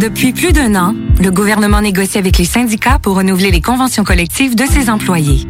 Depuis plus d'un an, le gouvernement négocie avec les syndicats pour renouveler les conventions collectives de ses employés.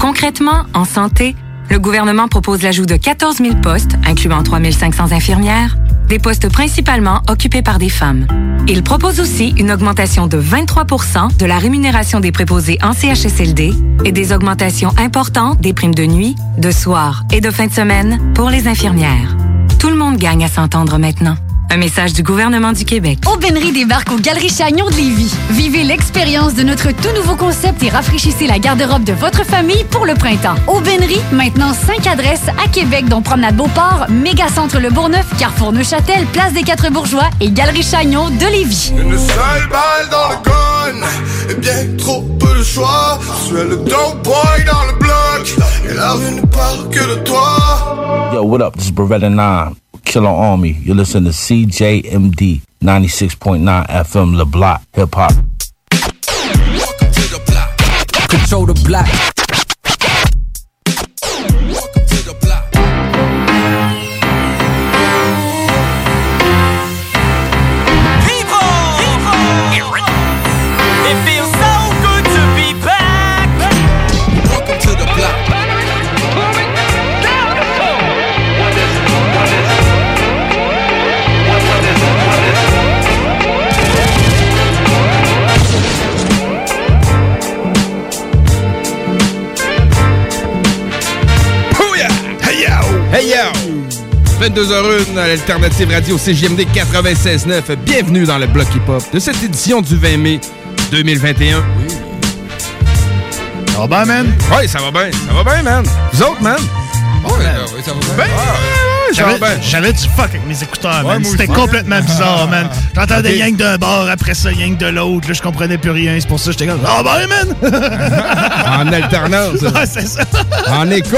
Concrètement, en santé, le gouvernement propose l'ajout de 14 000 postes, incluant 3 500 infirmières, des postes principalement occupés par des femmes. Il propose aussi une augmentation de 23% de la rémunération des préposés en CHSLD et des augmentations importantes des primes de nuit, de soir et de fin de semaine pour les infirmières. Tout le monde gagne à s'entendre maintenant. Un message du gouvernement du Québec. Aubainerie débarque aux Galeries Chagnon de Lévis. Vivez l'expérience de notre tout nouveau concept et rafraîchissez la garde-robe de votre famille pour le printemps. Aubainerie, maintenant 5 adresses à Québec, dont Promenade Beauport, Mégacentre Le Bourgneuf, Carrefour Neuchâtel, Place des Quatre Bourgeois et Galerie Chagnon de Lévis. Une seule balle dans le gun Et bien trop peu de choix Je suis le dope boy dans le bloc Et la rue ne parle que de toi Yo, what up? This is Beretta 9, Killer Army. You're listening to CJMD 96.9 FM, LeBlanc Hip Hop. Control the block. 22h01 à l'Alternative Radio CGMD 96.9. Bienvenue dans le bloc hip-hop de cette édition du 20 mai 2021. Ça va bien, man? Oui, ça va bien. Ça va bien, man. Vous autres, man? Oui, oui, ça va bien Ben, ouais, va J'avais j'avais du fuck avec mes écouteurs, Ouais, C'était complètement bizarre, man. J'entendais que d'un bord, après ça, que de l'autre. Là, je comprenais plus rien. C'est pour ça que j'étais comme, ah ben, man! En alternance. Ouais, c'est ça. en écho.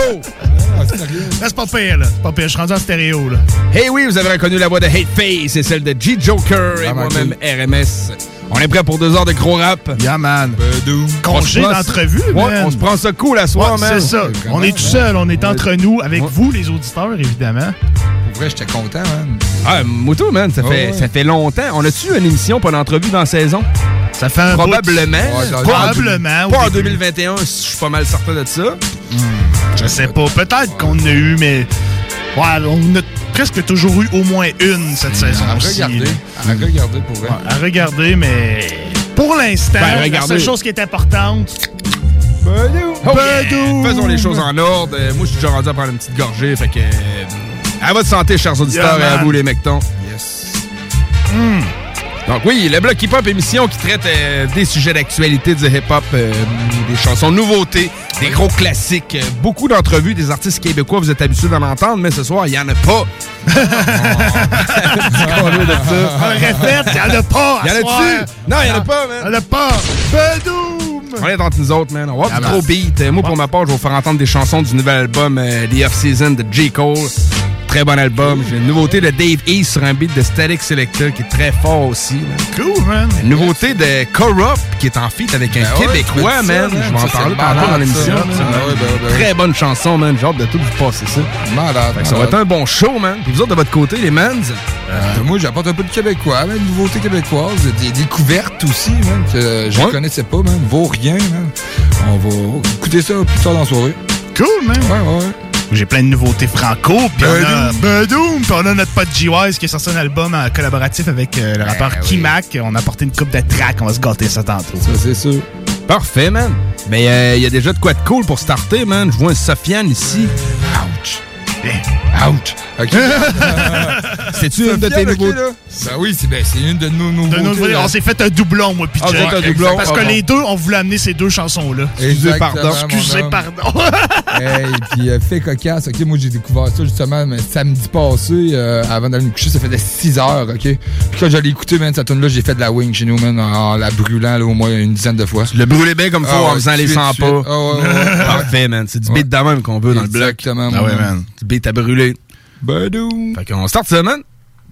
Mais c'est pas pire, là. C'est pas pire. Je suis rendu en stéréo, là. Hey oui, vous avez reconnu la voix de Hate Face et celle de G Joker et moi-même RMS. On est prêt pour deux heures de gros rap? Yeah, man. On Congé se prend- d'entrevue, Ouais, man. on se prend ça cool à soir, Ouais, man. c'est ça. On est tout seul. On est entre nous, avec vous, les auditeurs, évidemment. Pour vrai, j'étais content, man. Ah, Moutou, man, ça, Ouais, fait, ouais. ça fait longtemps. On a-tu une émission, pas d'entrevue dans la saison? Ça fait un Probablement. bout de- Pas en- Probablement, Pas en début. 2021, je suis pas mal certain de ça. Je sais pas. Peut-être qu'on en a eu, mais. Ouais, on a presque toujours eu au moins une cette saison. À regarder. À regarder, pour vrai. à regarder, mais pour l'instant, Ben, la regardez. seule chose qui est importante, Oh yeah! Faisons les choses en ordre. Euh, moi, je suis déjà rendu à prendre une petite gorgée. Fait que. euh, à votre santé, chers auditeurs, Yeah, et à vous, les mectons. Yes. Donc, oui, le bloc hip-hop, émission qui traite euh, des sujets d'actualité du hip-hop, euh, des chansons nouveautés, des gros classiques, euh, beaucoup d'entrevues des artistes québécois. Vous êtes habitués d'en entendre, mais ce soir, il n'y en a pas. De ça. on répète, il n'y en a pas. Il y en a-tu? Non, il y en a pas, man. Il n'y en a pas. Bedoum! On est entre nous autres, man. On va Ah, ben. gros beat. Moi, pour ma part, je vais vous faire entendre des chansons du nouvel album The Off-Season de J. Cole. Très bon album. J'ai une nouveauté de Dave East sur un beat de Static Selector qui est très fort aussi. Cool, man. Une nouveauté de Corrupt qui est en feat avec un Ben ouais, Québécois, ça, man. Je vais en parler tantôt dans l'émission. Ben ouais, ben ouais, ben ouais. Très bonne chanson, man. J'ai hâte de tout vous passer ça. Malade. Ça va être un bon show, man. Puis vous autres, de votre côté, les mans, Euh, moi, j'apporte un peu de québécois, man, de nouveautés québécoises, des découvertes aussi, man, que je Ouais. connaissais pas, man. Vaut rien, man. On va écouter ça plus tard dans la soirée. Cool, man. Ouais, ouais, ouais. J'ai plein de nouveautés franco. Puis on a Badoom. Puis on a notre pote G-Wise qui a sorti un album en collaboratif avec euh, le rappeur Kimak. On a apporté une coupe de tracks. On va se gâter ça tantôt. Ça, c'est sûr. Parfait, man. Mais il y a déjà de quoi de cool pour starter, man. Je vois un Sofiane ici. Ouch. Ouch. OK. C'est-tu une de tes nouveaux... là? Ben oui, c'est ben, c'est une de nos nouveautés. De nouveau, là. on s'est fait un doublon, moi, puis Ah, un doublon? Parce Ah, que bon. les deux, on voulait amener ces deux chansons-là. Excusez, pardon. Excusez, pardon. Hey, puis euh, fait cocasse, ok, moi j'ai découvert ça justement mais samedi passé, euh, avant d'aller me coucher, ça faisait 6 heures, ok? Puis quand j'allais écouter, man, cette tune là j'ai fait de la wing chez nous, man, en, en la brûlant là, au moins une dizaine de fois. Le brûler bien comme faut Ah ouais, en faisant les suite, 100 suite. pas. Ah ouais, ouais, ouais. Parfait, man. C'est du beat de même qu'on veut dans le bloc. Exactement, Ah ouais, man. Du beat à brûler. Badou. Fait qu'on start ça, man.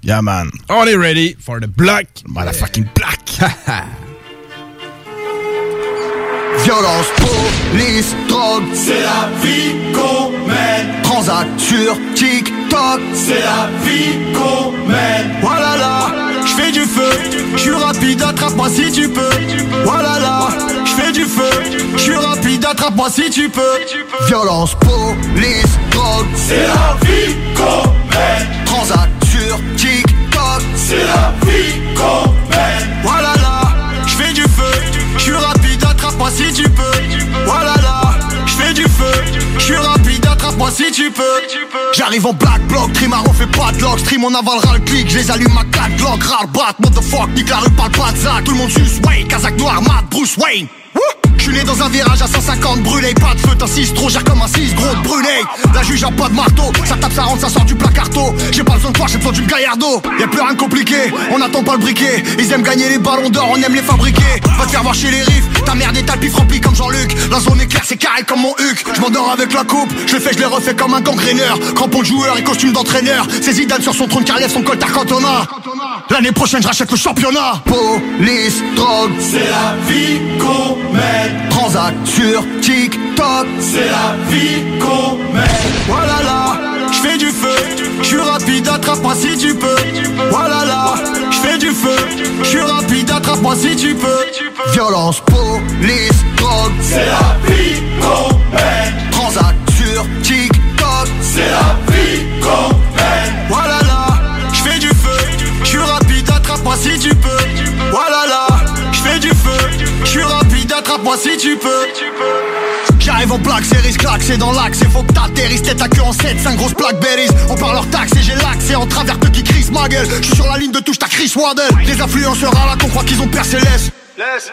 Yeah, man. On est ready for the block. Motherfucking black. Violence, police, drogue, C'est la vie qu'on mène, transac sur TikTok. c'est la vie qu'on mène. Voilà là, je fais du feu, je suis rapide, attrape-moi si tu peux. Voilà là, je fais du feu, je suis rapide, attrape-moi si tu peux. Violence, police, drogue, C'est la vie qu'on mène, transac sur TikTok. C'est la vie qu'on mène. Voilà là, je fais du feu, je suis rapide, attrape-moi si tu peux. Voilà là, je fais du feu, je suis rapide, attrape-moi si tu peux. J'arrive en black block, Trimaro fait pas de lock, stream on avalera le clic, je les allume à 4 glock, rare bat, motherfuck, nique la rue, parle pas de tout le monde suce, Wayne, Kazakh noir, Matt, Bruce Wayne. Né dans un virage à 150 brûlé, pas de feu, 6 trop, gère comme un 6 gros brûlé. La juge a pas de marteau, ça tape, ça rentre, ça sort du placarto. J'ai pas besoin de toi, j'ai besoin d'une gaillardo. Y'a plus rien de compliqué, on attend pas le briquet. Ils aiment gagner les ballons d'or, on aime les fabriquer. Va te faire voir chez les riffs, ta merde est tapis rempli comme Jean-Luc. La zone est claire, c'est carré comme mon huc. Je m'endors avec la coupe, je le fais, je les refais comme un gangréneur. Crampon de joueur et costume d'entraîneur. C'est Zidane sur son trône car lève son coltard cantona. L'année prochaine, je rachète le championnat. Police, drogue, C'est la vie qu'on mène, transac sur TikTok. c'est la vie qu'on mène. Voilà là, je fais du feu, je suis rapide, attrape-moi si tu peux. Voilà là, je fais du feu, je suis rapide, attrape-moi si tu peux. Violence, police, drogue, C'est la vie qu'on mène, transac En plaque, c'est risque claque, c'est dans l'axe, c'est faut que t'atterrisses, tête à queue en 7, 5 grosses plaques berries. On parle leur taxe et j'ai l'accès en travers de qui crisse ma gueule. Je suis sur la ligne de touche, t'as Chris Waddle. Les influenceurs à la con croient qu'ils ont percé l'Est.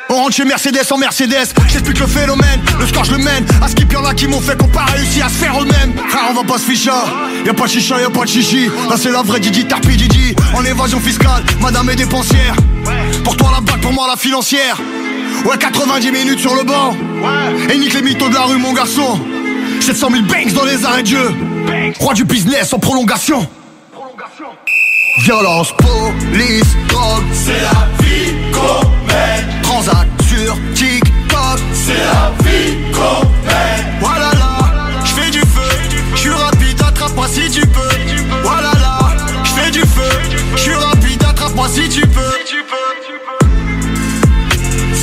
On rentre chez Mercedes en Mercedes, j'explique le phénomène, le score je le mène, à skip y'en a qui m'ont fait qu'on pas réussi à se faire eux-mêmes. Frère on va pas se ficher, y'a pas de chicha, y'a pas de chichi. Là c'est la vraie Didi Tarpi Didi, en évasion fiscale, madame est dépensière. Pour toi la bague, pour moi la financière Ouais 90 minutes sur le banc, et nique les mythos de la rue mon garçon. 700 000 banks dans les arrêts de jeu, roi du business en prolongation. Violence, police, drogue, C'est la vie qu'on mène, transac sur TikTok. C'est la vie qu'on mène. Voilà là, je fais du feu, je suis rapide, attrape-moi si tu peux. Voilà là, je fais du feu, je suis rapide, attrape-moi si tu peux.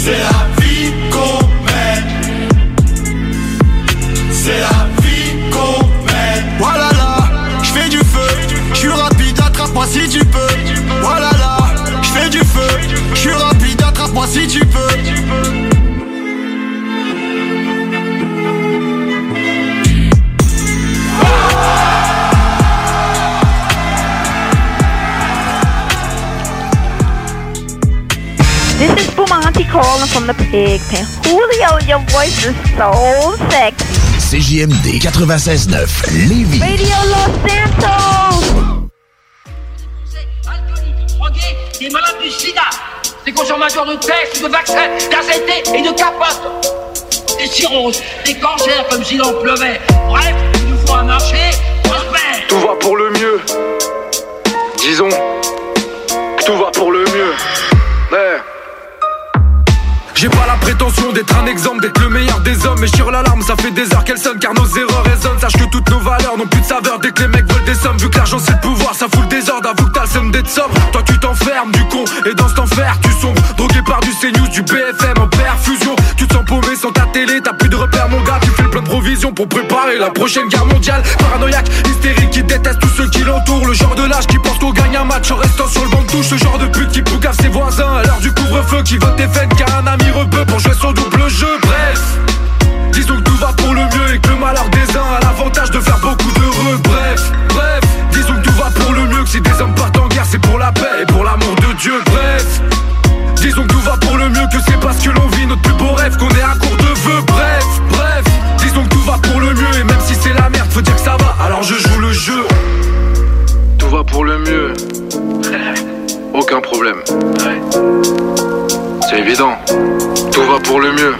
C'est la vie qu'on mène, c'est la vie qu'on mène. Voilà là, je fais du feu, je suis rapide, attrape-moi si tu peux. Voilà là, je fais du feu, je suis rapide, attrape-moi si tu peux. Is Bumanti calling from the pig pen. Julio, your voice is so sexy. CJMD 96.9 Lévis. Radio Los Santos! des malades du sida, des consommateurs de tests, de vaccins, d'AZT et de capotes, des cirrhoses, des cancers comme s'il en pleuvait. Bref, il nous faut un marché prospère. Tout va pour le mieux. Disons que tout va pour le mieux. Ouais. J'ai pas la prétention d'être un exemple, d'être le meilleur des hommes. Mais sur l'alarme, ça fait des heures qu'elle sonne car nos erreurs résonnent. Sache que toutes nos valeurs n'ont plus de saveur dès que les mecs veulent des sommes. Vu que l'argent c'est le pouvoir, ça fout le désordre. Avoue que t'as le seum d'être sobre. Toi tu t'enfermes du con et dans cet enfer tu sombres. Drogué par du CNews, du BFM en perfusion. Tu te sens paumé sans ta télé, t'as plus de repères mon gars, tu fais le plein de provisions pour préparer la prochaine guerre mondiale. Paranoïaque, hystérique, qui déteste tous ceux qui l'entourent. Le genre de lâche qui pense qu'on gagne un match en restant sur le banc de touche. Ce genre de pute qui poucave ses voisins à l'heure du couvre-feu, qui vote des fêtes car un ami rebeu pour jouer son double jeu. Bref. Disons que tout va pour le mieux et que le malheur des uns a l'avantage de faire beaucoup d'heureux. Bref, bref, disons que tout va pour le mieux, que si des hommes partent en guerre, c'est pour la paix et pour l'amour de Dieu. Bref, disons que tout va pour le mieux, que c'est parce que l'on vit notre plus beau rêve qu'on est à court de vœux. Bref, bref, disons que tout va pour le mieux et même si c'est la merde, faut dire que ça va, alors je joue le jeu. Tout va pour le mieux. Aucun problème. C'est évident. Tout va pour le mieux.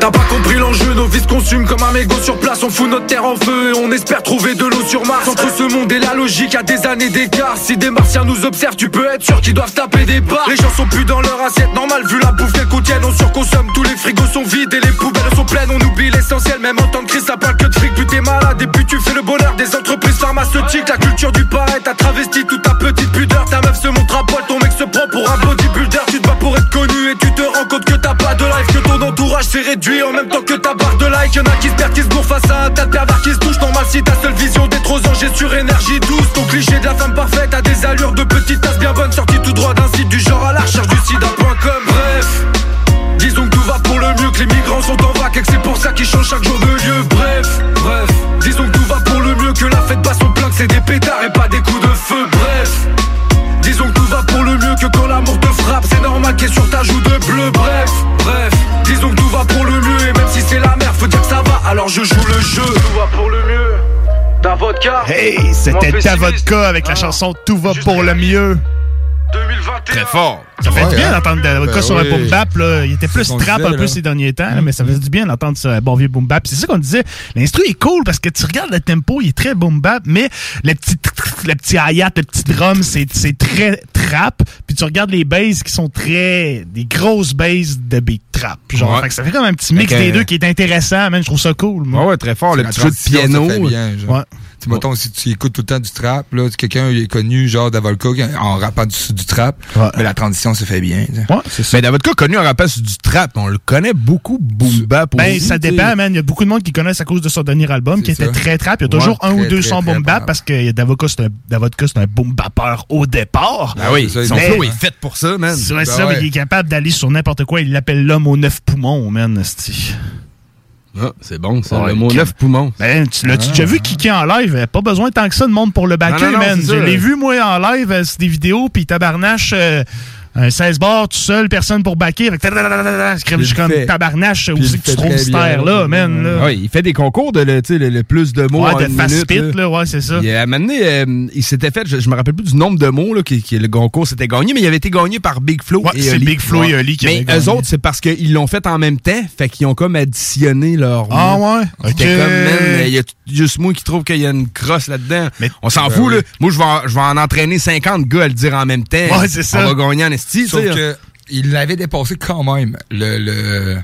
T'as pas compris l'enjeu, nos vies se consument comme un mégot sur place On fout notre terre en feu et on espère trouver de l'eau sur Mars. Entre ce monde et la logique, à des années d'écart. Si des martiens nous observent, tu peux être sûr qu'ils doivent taper des barres Les gens sont plus dans leur assiette normale Vu la bouffe qu'elles contiennent, on surconsomme. Tous les frigos sont vides et les poubelles sont pleines On oublie l'essentiel, même en temps de crise ça parle que de fric Plus t'es malade et plus tu fais le bonheur des entreprises pharmaceutiques. La culture du paraît, t'as travesti toute ta petite pudeur. Ta meuf se montre à poil, ton mec se prend pour un bodybuilder. Tu te bats pour être connu et tu te rends compte Que ton entourage s'est réduit en même temps que ta barre de like. Y'en a qui se perdent, qui se bourrent face à un tas de qui se touchent. Normal si ta seule vision aux anges est sur énergie douce. Ton cliché de la femme parfaite a des allures de petite tasse bien bonne Sortie tout droit d'un site du genre à la recherche du sida.com Bref, disons que tout va pour le mieux Que les migrants sont en vrac et que c'est pour ça qu'ils changent chaque jour de lieu. Bref, bref, disons que tout va pour le mieux Que la fête bat son plein, que c'est des pétards et pas des coups de feu. Bref, que quand l'amour te frappe C'est normal qu'il y ait sur ta joue de bleu. Bref, bref, disons que tout va pour le mieux. Et même si c'est la merde, faut dire que ça va. Alors je joue le jeu. Tout va pour le mieux. Ta vodka. Hey, c'était ta vodka avec la chanson Tout va pour le mieux. Très fort. Ça fait Ouais, du bien hein? d'entendre vodka Ben sur un oui. boom bap. Là. Il était plus ce trap disait, un peu là. ces derniers temps, là, mais ça fait du bien d'entendre ça, un bon vieux boom bap. C'est ça qu'on disait. L'instru est cool parce que tu regardes le tempo, il est très boom bap, mais le petit, le petit hi-hat, le petit drum, c'est c'est très trap. Puis tu regardes les basses qui sont très des grosses basses de beat trap. Genre, Ouais. Fait que ça fait comme un petit mix des deux qui est intéressant, man. Je trouve ça cool. moi. Ouais, ouais, très fort. Le petit jeu de ça piano. fait bien, genre. Ouais. Tu sais, mettons, si tu écoutes tout le temps du trap, là, quelqu'un il est connu, genre Davolka, en rappant du, du trap, mais la transition se fait bien. Ouais, ça. Mais Davodka, connu en rappant sur du trap, on le connaît beaucoup, boom bap Ben, aussi, ça dépend, man. Il y a beaucoup de monde qui connaissent à cause de son dernier album, qui était ça. très trap. Il y a Ouais, toujours un ou deux sons très boom bap bap. parce que Davodka, c'est un, Davodka, c'est un boom bapper au départ. Ah oui, Mais- son flow est fait pour ça, man. C'est vrai, Ben ça, il est capable d'aller sur n'importe quoi. Il l'appelle l'homme aux neuf poumons, man. Ah, c'est bon, ça. Ouais, le mot neuf poumons. Ben, tu l'as-tu Ah. déjà vu kicker en live? Euh, Pas besoin tant que ça de monde pour le backer, man. Je l'ai vu, moi, en live, euh, c'est des vidéos, puis tabarnache, euh, un 16 bars tout seul, personne pour comme- je suis comme tabarnache, où c'est que tu trouves cette terre-là, man. Là. Ouais, il fait des concours de le, le, le plus de mots Ouais, en de une fast minute, spit, là, ouais, c'est ça. Il, à un moment donné, euh, il s'était fait, je, je me rappelle plus du nombre de mots là, qui, qui- le concours s'était gagné, mais il avait été gagné par Big Flo Ouais, et c'est Oli. Big Flo et Oli qui Mais avaient eux gagné. autres, c'est parce qu'ils l'ont fait en même temps, fait qu'ils ont comme additionné leur Ah mots. ouais? C'était Ok. comme, man, il y a juste moi qui trouve qu'il y a une crosse là-dedans. On s'en Ben fout, oui. là. Moi, je vais, en- je vais en entraîner 50 gars à le dire en même temps. Ouais, c'est ça. On va gagner en Sauf que il l'avait dépassé quand même. Le, le,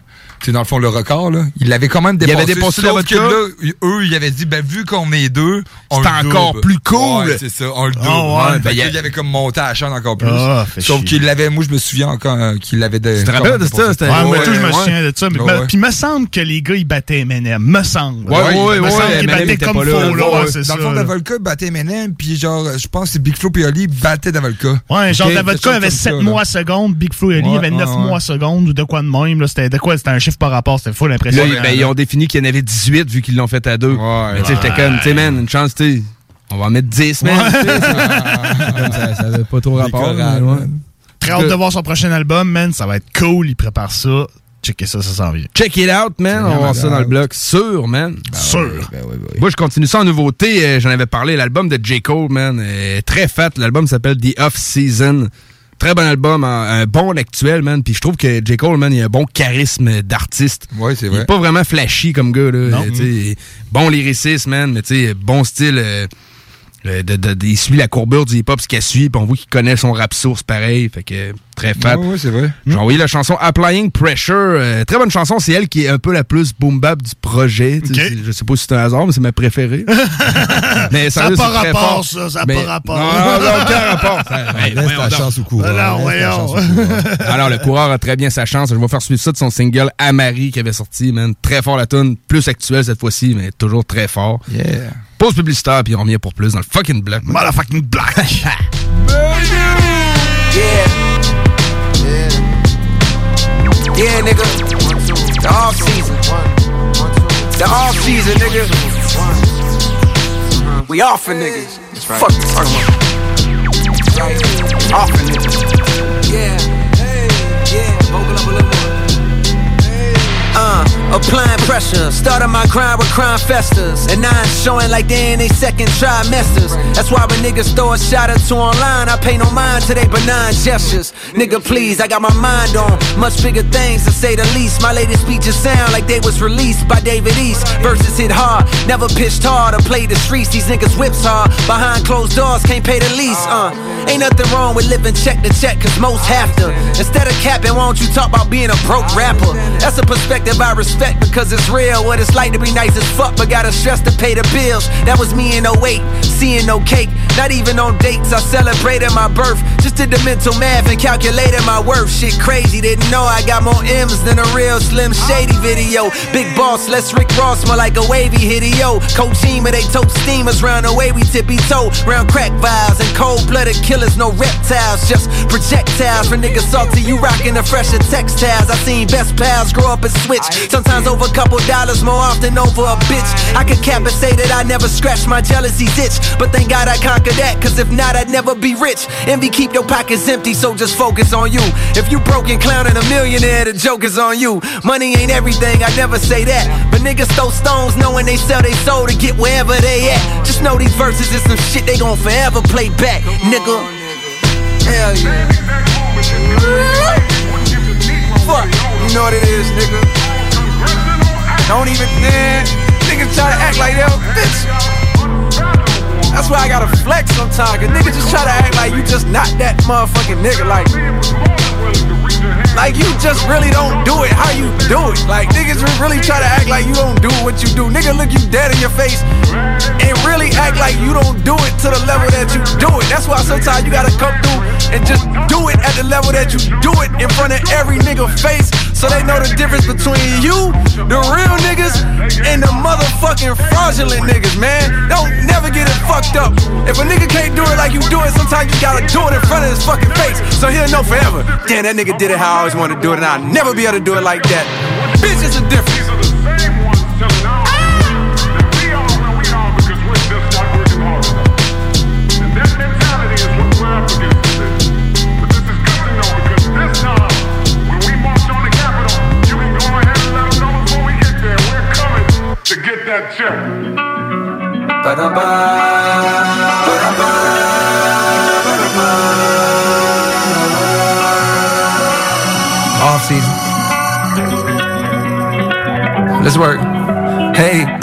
sais, dans le fond, le record, là. Il l'avait quand même Il dépassé. avait dépassé sauf la que là, eux, ils avaient dit, ben, vu qu'on est deux, on C'est encore double. plus cool. Ouais, c'est ça, on le double. Ah ouais. Fait Ben, il il avait comme monté à la chaîne encore plus. Ah, Sauf chier. qu'il l'avait, moi, je me souviens encore euh, qu'il l'avait. Tu te rappelles de ça? C'était- Ouais, moi, Ouais, tout, je me ouais. souviens de ça. Puis, me semble que les gars, ils battaient Eminem. Me semble. Ouais, ouais, ouais, me ouais, semble qu'ils Eminem battaient comme faux, là. c'est Dans le fond. Davolka battait Eminem, puis genre, je pense que c'est Big Flo et Oli battaient Davolka. Ouais, genre, chose avait comme 7 ça, là. mois à seconde, Big Flo et Oli avait 9 ouais, ouais. mois à seconde, ou de quoi de même, là. C'était de quoi? C'était un chiffre par rapport, c'était fou Là, l'impression. ben, ils ont défini qu'il y en avait 18 vu qu'ils l'ont fait à deux. mais tu sais, j'étais ouais. comme, tu sais, man, une chance, tu. On va en mettre 10, man. Ça- ça, avait pas trop rapport. Très hâte de voir son prochain album, man. Ça va être cool, il prépare ça. Checkez ça, ça s'en vient. Check it out, man. On va voir ça dans le bloc. Sûr, man. Sûr. Moi, je continue ça en nouveauté. Euh, J'en avais parlé. L'album de J. Cole, man, est très fat. L'album s'appelle The Off Season. Très bon album, un, un bon actuel, man. Puis je trouve que J. Cole, man, il a un bon charisme d'artiste. Ouais, c'est Il vrai. est pas vraiment flashy comme gars, là. Non. Bon lyricisme, man, mais tu sais, bon style. euh, euh, de, de- de- il suit la courbure du hip-hop, ce qu'il suit, puis on voit qu'il connaît son rap source pareil. Fait que Très fat. Ouais, c'est vrai. J'ai envoyé la chanson Applying Pressure. euh, très bonne chanson. C'est elle qui est un peu la plus boom bap du projet. C'est- Je sais pas si c'est un hasard, mais c'est ma préférée. mais Ça a sérieux, pas rapport, fort. ça, ça a Mais- pas rapport. Non, non, non, aucun rapport. Ça- Laisse ta chance au coureur. Ta voyons. chance au coureur. Alors, le coureur a très bien sa chance. Je vais faire suivre ça de son single Amari qui avait sorti, man. Très fort la tune, plus actuelle cette fois-ci, mais toujours très fort. Yeah. Pause publicitaire, puis on revient pour plus dans le fucking black. Motherfucking black. Yeah. Yeah, nigga. The off season. The off season, nigga. We off for niggas. Fuck you talking about. Off for niggas. Yeah. Hey. Yeah. Vocal up a little more. Uh, applying pressure. Started my grind with crime festers. And now I'm showing like they in they second trimesters. That's why when niggas throw a shot or two online, I pay no mind to they benign gestures. Nigga, please, I got my mind on much bigger things to say the least. My latest speeches sound like they was released by David East. Verses hit hard, never pitched hard or played the streets. These niggas whips hard. Behind closed doors, can't pay the lease. Uh, ain't nothing wrong with living check to check, cause most have to. Instead of capping, why don't you talk about being a broke rapper? That's a perspective I respect because it's real. What it's like to be nice as fuck, but gotta stress to pay the bills. That was me in 08, seeing no cake. Not even on dates, I celebrated my birth. Just did the mental math and calculated my worth. Shit crazy, didn't know I got more M's than a real Slim Shady video. Big boss, let's Rick Ross, more like a wavy. Coach team, they tote steamers round the way we tippy toe. Round crack vials and cold blooded killers, no reptiles, just projectiles. For niggas salty, you rockin' the fresher textiles. I seen best pals grow up and switch. Sometimes over a couple dollars, more often over a bitch. I could cap and say that I never scratched my jealousy's itch. But thank God I conquered that, cause if not, I'd never be rich. Envy keep your pockets empty, so just focus on you. If you broke and clowning a millionaire, the joke is on you. Money ain't everything, I never say that. But niggas throw stones knowing they sell their soul to get wherever they at. Just know these verses is some shit they gon' forever play back, nigga. Hell yeah. Fuck, you know what it is, nigga. Don't even, man. Niggas try to act like they're a bitch. That's why I gotta flex sometimes. Cause niggas just try to act like you just not that motherfucking nigga. Like, like you just really don't do it how you do it. Like niggas really try to act like you don't do what you do. Nigga look you dead in your face and really act like you don't do it to the level that you do it. That's why sometimes you gotta come through and just do it at the level that you do it in front of every nigga face. So they know the difference between you, the real niggas, and the motherfucking fraudulent niggas, man. Don't never get it fucked up. If a nigga can't do it like you do it, sometimes you gotta do it in front of his fucking face. So he'll know forever. Damn, that nigga did it how always wanted to do it, and I'll never be able to do it like that. Bitch, it's a difference. To get that check. Ba-da-ba, ba-da-ba, season. Let's work. Hey.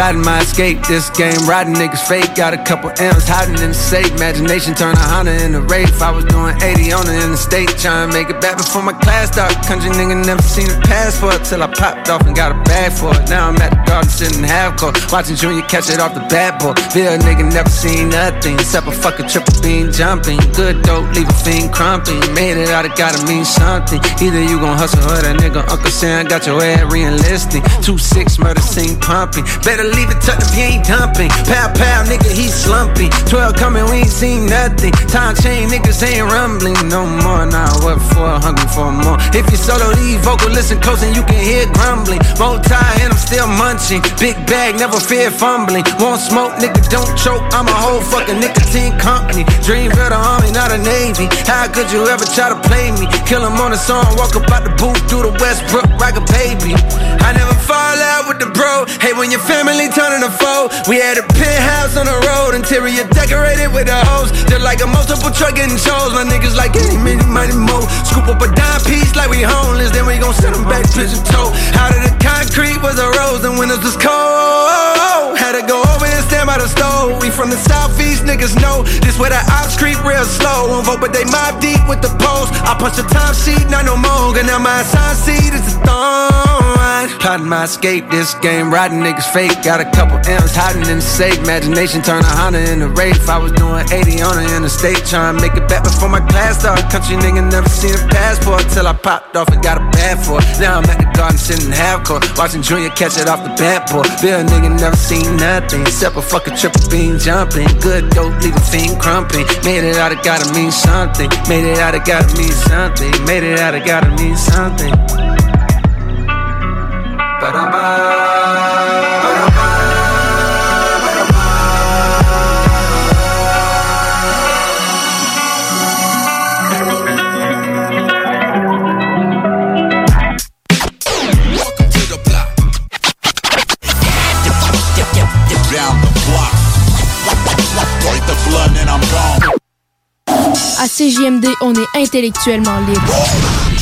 Plotting my escape, this game riding niggas fake. Got a couple M's hiding in the safe. Imagination turn a Honda into Wraith. I was doing 80 on it in the interstate, trying to make it back before my class start. Country nigga never seen a passport till I popped off and got a bag for it. Now I'm at the garden sitting half court, watching Junior catch it off the bad boy. Bill nigga never seen nothing except a fucking triple beam jumping. Good dope, leave a fiend crumping. Made it out, it gotta mean something. Either you gon' hustle or that nigga Uncle Sam got your ass re-enlisting. Two six murder scene pumping. Better leave it tucked if you ain't dumping. Pow pow, nigga, he slumping. Twelve coming, we ain't seen nothing. Time chain, niggas ain't rumbling no more. Now what for? Hungry for more. If you solo leave vocal, listen close and you can hear grumbling. Tie and I'm still munching. Big bag, never fear fumbling. Won't smoke, nigga, don't choke. I'm a whole fucking nicotine company. Dream of the army, not a navy. How could you ever try to play me? Kill him on the song, walk up out the booth through the Westbrook like a baby. I never fall out with the bro. Hey, when your family turning a foe, we had a penthouse on the road, interior decorated with the hose. Just like a multiple truck getting shows. My niggas like any many money mo. Scoop up a dime piece like we homeless, then we gon' send them back pigeon toe. Out of the concrete was a rose, and it was cold, had to go over and stand by the stove. We from the southeast, niggas know this where the ops creep real slow. won't vote, but they mob deep with the polls. I punch the time sheet, not no more. And now my assigned seat is a thorn. Plotting my escape, this game, riding niggas fake. Got a couple M's hiding in the safe. Imagination turn a Honda into Wraith. I was doing 80 on the interstate, trying to make it back before my class started. Country nigga never seen a passport till I popped off and got a bad for it. Now I'm at the garden sitting half court, watching Junior catch it off the bat board. Bill nigga never seen nothing except a fucking triple beam jumping. Good dope, leave a fiend crumping. Made it out, it gotta mean something. Made it out, it gotta mean something. Made it out, it gotta mean something. Down À CJMD, on est intellectuellement libre.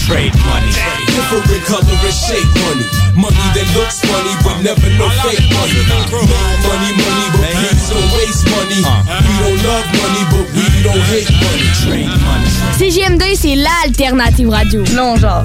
Trade money. Different color and shape money. Money that looks funny but never no fake money. Money, money, but please don't waste money. We don't love money, but we don't hate money. Trade money. CJMD, c'est l'alternative radio. Non, genre.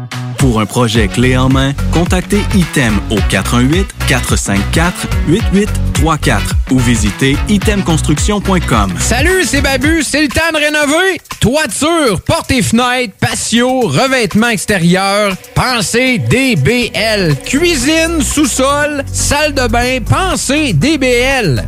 Pour un projet clé en main, contactez ITEM au 418-454-8834 ou visitez itemconstruction.com. Salut, c'est Babu, c'est le temps de rénover. Toiture, portes et fenêtres, patio, revêtement extérieur, pensez DBL. Cuisine, sous-sol, salle de bain, pensez DBL.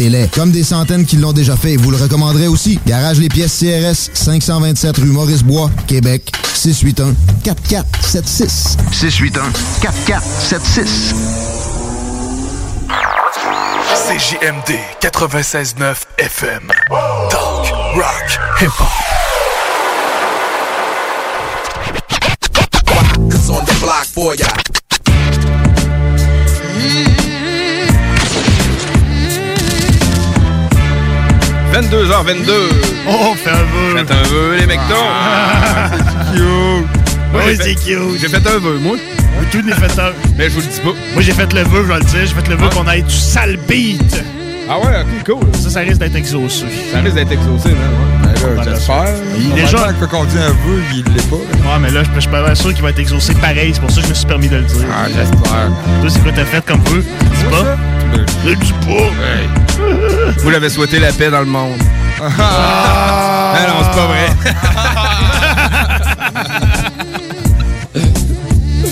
Comme des centaines qui l'ont déjà fait et vous le recommanderez aussi. Garage Les Pièces CRS, 527 rue Maurice-Bois, Québec, 681 4476. 681 4476. CJMD 96.9 FM. Talk, rock, hip-hop. Cause on the block for ya. 22h22. Oh, fais un vœu. Faites un vœu, les mecs Ah. cute. Moi, Oui, c'est cute. J'ai fait un vœu, moi. Oui, tout n'est fait un. Mais je vous le dis pas. Moi, j'ai fait le vœu, je vais le dire. J'ai fait le vœu qu'on ait du sale beat. Ah ouais, ok, cool. Ça, ça risque d'être exaucé. Ça risque d'être exaucé, hein, ouais. là, j'espère. Il déjà. quand on dit un vœu, il l'est pas. Ouais, mais là, je je suis pas sûr qu'il va être exaucé pareil. C'est pour ça que je me suis permis de le dire. Ah, j'espère. Toi, c'est quoi t'as fait comme vœu? Dis pas. Je dis pas. Vous l'avez souhaité la paix dans le monde. Ah, Ah non, c'est pas vrai.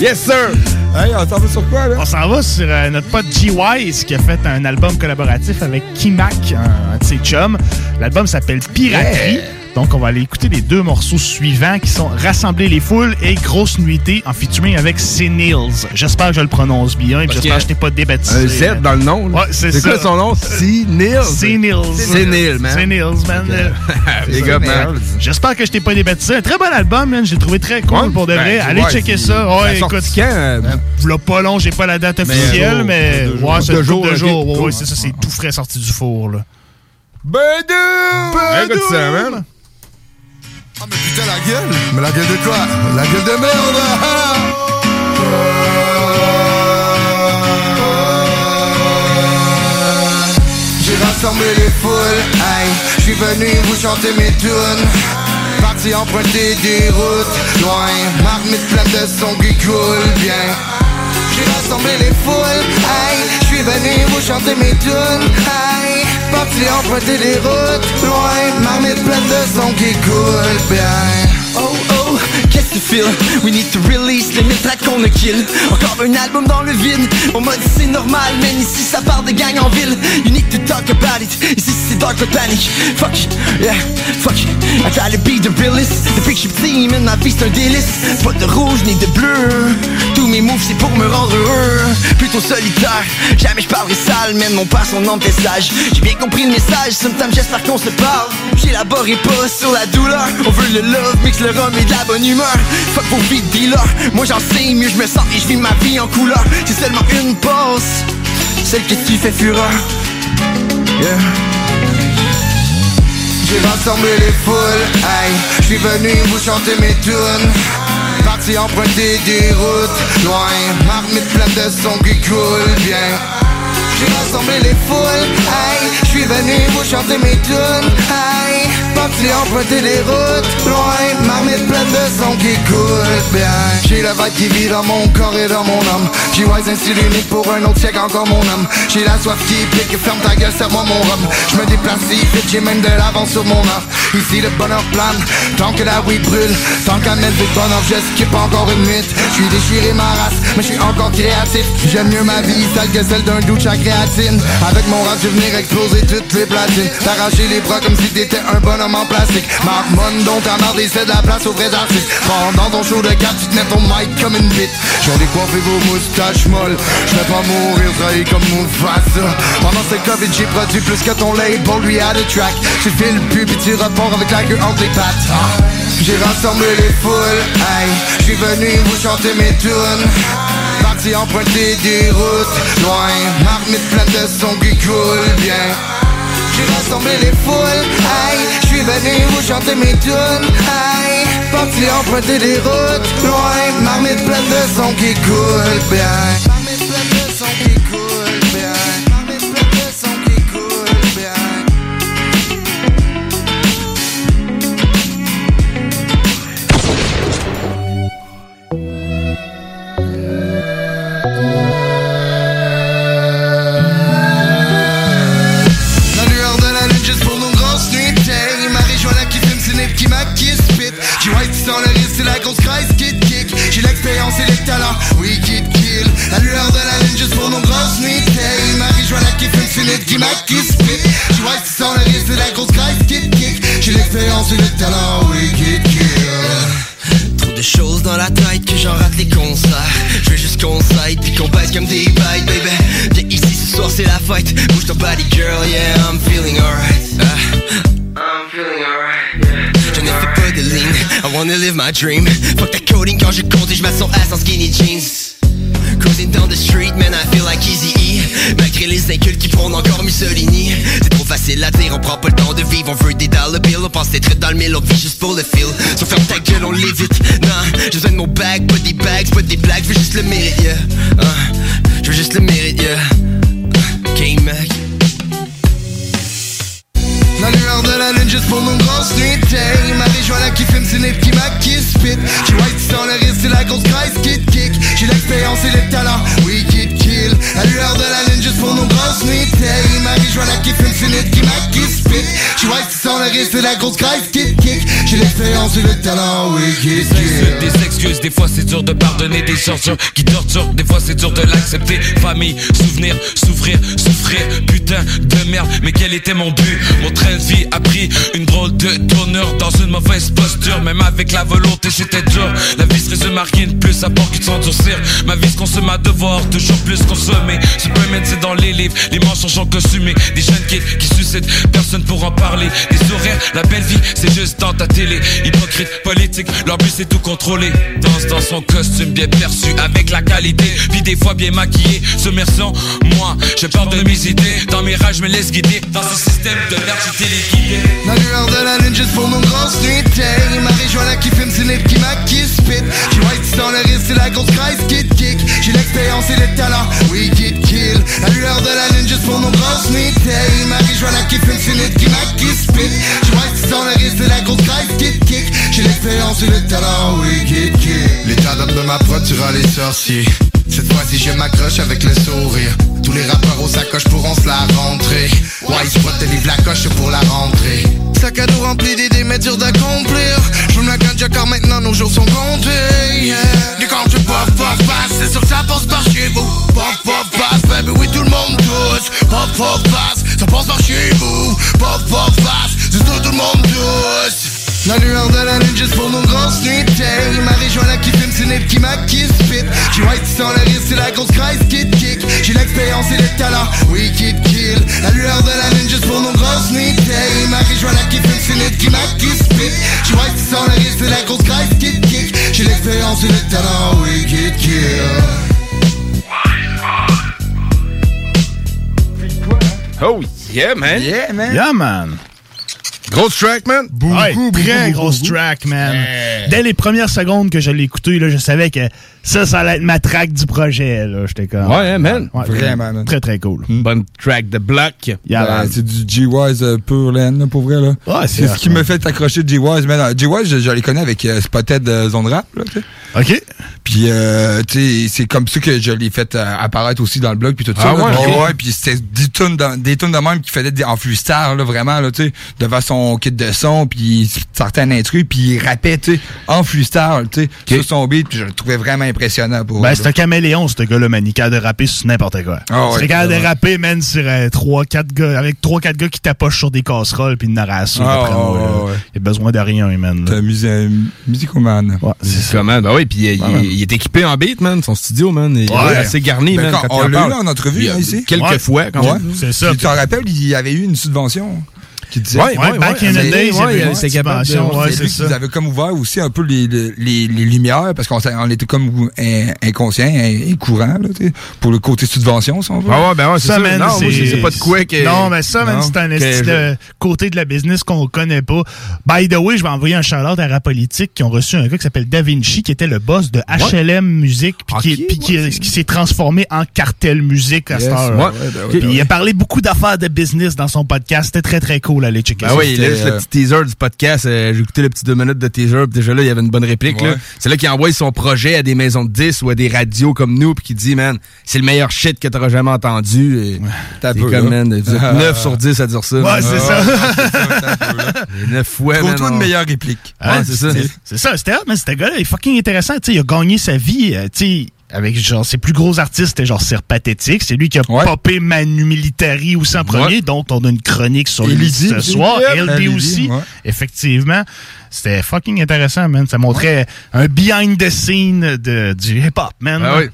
yes, sir! Hey, on s'en va sur quoi, là? On s'en va sur euh, notre pote G-Wise qui a fait un album collaboratif avec Kimak, un, un de ses chums. L'album s'appelle Piraterie. Donc, on va aller écouter les deux morceaux suivants qui sont Rassembler les foules et Grosse nuitée en featuring avec C. Nils. J'espère que je le prononce bien et j'espère que je t'ai pas débaptisé. Un Z dans le nom. là. Ouais, c'est ça. quoi son nom? C. Nils. C. Nils. C. Nils, man. C. Nils, man. Big up, man. J'espère que je t'ai pas débaptisé. Un très bon album, man. J'ai trouvé très cool Ouais? pour de Ben, vrai. Allez ouais, checker ça. Ouais, écoute. quand, euh, V'là pas long, j'ai pas la date officielle, euh, mais ouais, c'est Deux jours, jours. Ouais, c'est ça, c'est tout frais sorti du four, là. Bedou! Écoute ça, man. Ah, mais putain, la gueule! Mais la gueule de quoi? La gueule de merde! J'ai rassemblé les foules, aïe, je suis venu vous chanter mes tunes. Parti emprunter des routes, loin, marmite pleine de sons qui coulent bien. J'ai rassemblé les foules, aïe, je suis venu vous chanter mes tunes, aïe. Parti emprunter des routes, loin, marmite pleine de sons qui coulent bien. Oh oh, qu'est-ce que feel? We need to release les métraques qu'on a kill. Encore un album dans le vide. On m'a dit c'est normal, mais ici ça part de gang en ville. You need to talk about it. Ici c'est dark the panic. Fuck, yeah, fuck I try to be the realest. Depuis que je suis petit, man, ma vie c'est un délice. Pas de rouge ni de bleu. Tous mes moves c'est pour me rendre heureux. Plutôt solitaire, jamais je parlerai sale Man, mon père son sage J'ai bien compris le message, sometimes j'espère qu'on se parle. J'élaborerai pas sur la douleur. On veut le love, mix le rhum et de la bonne humeur Fuck vos vies de dealer Moi j'en sais mieux, je me sens et je vis ma vie en couleur C'est seulement une pause Celle que tu fais fureur. J'ai rassemblé les foules, aïe, je suis venu vous chanter mes tunes. Parti emprunter des routes, loin, marmite pleine de sons qui coulent bien. J'ai rassemblé les foules, aïe, je suis venu vous chanter mes tunes, aïe. Parti emprunter des routes, loin, marmite pleine de sons qui coulent bien. J'ai la vague qui vit dans mon corps et dans mon âme. J'ai wise un style unique pour un autre siècle encore mon âme. J'ai la soif qui pique, ferme ta gueule, serre-moi mon rhum. Je me déplace si vite, j'ai même de l'avance sur mon art. Ici le bonheur plane, tant que la weed brûle, tant qu'à mettre du bonheur, je skip encore une nuit. Je suis déchiré ma race, mais je suis encore créatif. J'aime mieux ma vie sale que celle d'un douche à Avec mon rap, je vais venir exploser toutes les platines. T'arracher les bras comme si t'étais un bonhomme en plastique. Marc dont ta marre laissé de la place aux vrais artistes. Pendant ton show de cap, tu tenais ton mic comme une bite. Je vais décoiffer vos moustaches molles. Je vais pas mourir trahi comme Mufasa. Pendant ce Covid, j'ai produit plus que ton label, lui a de track. Tu files le pub et tu repars avec la queue entre les pattes. Ah. J'ai rassemblé les foules, aïe. Je suis venu vous chanter mes tunes. Parti emprunter des routes, loin, marmite pleine de sons qui coulent bien. J'ai rassemblé les foules, aïe Je suis venu vous chanter mes tunes, aïe Parti emprunter des routes, loin Marmite pleine de sons qui coulent bien oui qui te kill. La lueur de la lune juste pour nos grosses nuits Hey, Marie-Joana qui fume, c'est Nip qui maquille spit J'ai white sans le risque, c'est la grosse crise qui te kick. J'ai l'expérience et oui qui te kill. Trop de choses dans la tête que j'en rate les concerts. Je veux juste qu'on s'aide puis qu'on comme des bites baby. Viens ici ce soir c'est la fête. Bouge ton body girl yeah I'm feeling alright. Ah. I'm feeling alright I wanna live my dream. Fuck ta coding quand je compte et je son ass en skinny jeans. Cruising down the street, man, I feel like Easy E Malgré les incultes qui prônent encore Mussolini. C'est trop facile à dire, on prend pas le temps de vivre. On veut des dollar bills, on pense être dans le mille On vit juste pour le feel. So ferme ta gueule, on l'évite. Non, j'ai besoin de mon bag, pas des bags, pas des blagues Je veux juste le mérite, yeah. Ah, Je veux juste le mérite, yeah. Ah, K-Mac La lueur de la lune juste pour nos grosses nuits Hey, Marie-Joana qui fume, c'est Nip qui maquille spit. J'ai white sans le risque, c'est la grosse crise qui kick. J'ai l'expérience et les talents, oui qui La lueur de la lune juste pour nos grosses nuits Hey, Marie-Joana qui fume, c'est Nip qui maquille spit J'ai white sans le risque, c'est la grosse crise qui te kick J'ai l'expérience et le talent, oui, kid, J'insulte des excuses, des fois c'est dur de pardonner des tortures qui torturent, des fois c'est dur de l'accepter. Famille, souvenir, souffrir, souffrir, putain de merde, mais quel était mon but? Mon train de vie a pris une drôle de tournure dans une mauvaise posture, même avec la volonté c'était dur. La vie se résume à rien de plus à part que de s'endurcir. Ma vie se consomme à devoir, toujours plus consommer. Superman c'est dans les livres, les mensonges ont consumé. Des jeunes kids qui suicident, personne pour en parler. Des sourires, la belle vie, c'est juste dans ta télé. Hypocrite, politique, leur but c'est tout contrôler. Danse dans son costume bien perçu, avec la qualité, puis des fois bien maquillé. Submersion, moi, je pars de mes idées. Dans mes rages, je me laisse guider. Dans ce système de merde, téléguidé. La lueur de la lune juste pour mon grand snuité Marie-Joanna qui fume, c'est Nip qui m'a qui spit J'ai white dans le risque, c'est la grosse Christ kid kick J'ai l'expérience et le talent, oui lueur de la lune juste pour mon grand snuité Marie-Joanna qui fume, Nip qui m'a qui spit. J'ai white dans le risque, c'est la grosse Christ kid kick. J'ai l'expérience et le talent, oui kid kill. L'état d'homme de ma prod, tu les sorciers. Cette fois-ci je m'accroche avec le sourire. Tous les rappeurs aux sacoches pourront se la rentrer. Wise Spot délivre la coche pour la rentrée? Sac à dos rempli d'idées mais dur d'accomplir. Je me la ganja car maintenant nos jours sont comptés yeah. Du quand tu pop pop passe C'est sûr que ça passe par chez vous. Pop pop passe baby oui tout le monde tous Pop pop passe Ça passe par chez vous. Pop pop passe C'est tout, tout le monde tous la lueur de la lune juste pour nos grands snutés Marie-Joanna qui fume, c'est Nip qui m'a qui spit J'ai white sans le risque, c'est la grosse Christ kid kick. J'ai l'expérience et le talent, oui kid kill. La lueur de la lune juste pour nos grands snutés Marie-Joanna qui fume, c'est Nip qui m'a qui spit J'ai white sans le risque, c'est la grosse Christ kid kick. J'ai l'expérience et le talent, oui kid kill. Oh yeah, man. Yeah, man. Yeah, man. Grosse track, man? Ouais, très grosse track, man. Dès les premières secondes que je l'ai écouté, là, je savais que ça, ça allait être ma track du projet. Là. J'étais comme. Ouais, hein, man. Ouais, Vraiment, man. Très, très cool. Bonne track de block. Yeah, Ben, c'est du G-Wise euh, pur laine, là, pour vrai. Là. Ouais, c'est c'est ce qui me fait accrocher G-Wise. man. Euh, G-Wise, je, je les connais avec euh, Spotted euh, Zone Rap. Là, tu sais. OK. Puis, euh, tu sais, c'est comme ça que je l'ai fait euh, apparaître aussi dans le blog, puis tout Ah ça. là. ouais, Puis, ok. ouais, puis c'était des tunes, dans- des tunes de même qui faisaient des, en freestyle, là, vraiment, là, tu sais, devant son kit de son, puis un intrus, puis il rappait, tu sais, en freestyle, tu sais, sur son beat, puis je le trouvais vraiment impressionnant pour Ben, eux, c'est un caméléon, ce gars-là, man. Il est capable de rapper sur n'importe quoi. Ah ouais, c'est capable de rapper, man, sur 3-4 gars, avec 3-4 gars qui tapochent sur des casseroles puis une narration. Ah, d'après moi, ouais. Il a besoin de rien, man. euh, musicoman. Ouais, c'est ça. Comment? Ben oui, puis il, Ouais, il- il est équipé en beat, man. Son studio, man. Il est assez garni, Ben, man. quand quand on l'a eu en entrevue, hein, ici. Quelques fois, quand même. C'est ça. Puis, Tu te rappelles, il y avait eu une subvention qui disait. Ouais, Ouais, back in the ouais, days, il y ouais, avait il une était capable de- subvention, ouais, c'est ça. qui avait comme ouvert aussi un peu les, les, les, les lumières parce qu'on on était comme in- inconscient et courant là, pour le côté subvention si on veut. Ah ouais, ben ouais, c'est ça. man, non, c'est- pas de quoi que... Non, mais ça, c'est un que côté de la business qu'on connaît pas. By the way, je vais envoyer un shout-out à Rapolitique qui ont reçu un gars qui s'appelle Da Vinci, qui était le boss de HLM Musique, puis qui, Ok, puis qui- qui s'est transformé en Cartel Musique à Yes, cette heure. ouais, ben oui, Puis il a parlé beaucoup d'affaires de business dans son podcast. C'était très, très cool. Allez checker Ben ça. oui, là, c'était, juste le euh, petit teaser du podcast. euh, J'ai écouté le petit deux minutes de teaser, puis déjà là, il y avait une bonne réplique. là. Ouais. C'est là qu'il envoie son projet à des maisons de 10 ou à des radios comme nous, puis qui dit, man, c'est le meilleur shit que t'auras jamais entendu. Et T'as C'est peu, comme, man, vous êtes 9 sur 10 à dire ça. Ouais, man. c'est Ah, ça. Et 9 fois, man. Trouve-toi une meilleure réplique. Ouais, c'est ça. C'est ça, c'était hot, mais ce gars-là, il est fucking intéressant. Tu sais, il a gagné sa vie, euh, tu sais, avec genre ses plus gros artistes, c'était genre Sir Pathétique. C'est lui qui a Ouais. popé Manu Militari aussi en premier, dont on a une chronique sur lui ce soir. LD aussi. ouais. Effectivement. C'était fucking intéressant, man. Ça montrait un behind the scene de, du hip-hop, man. Ah oui.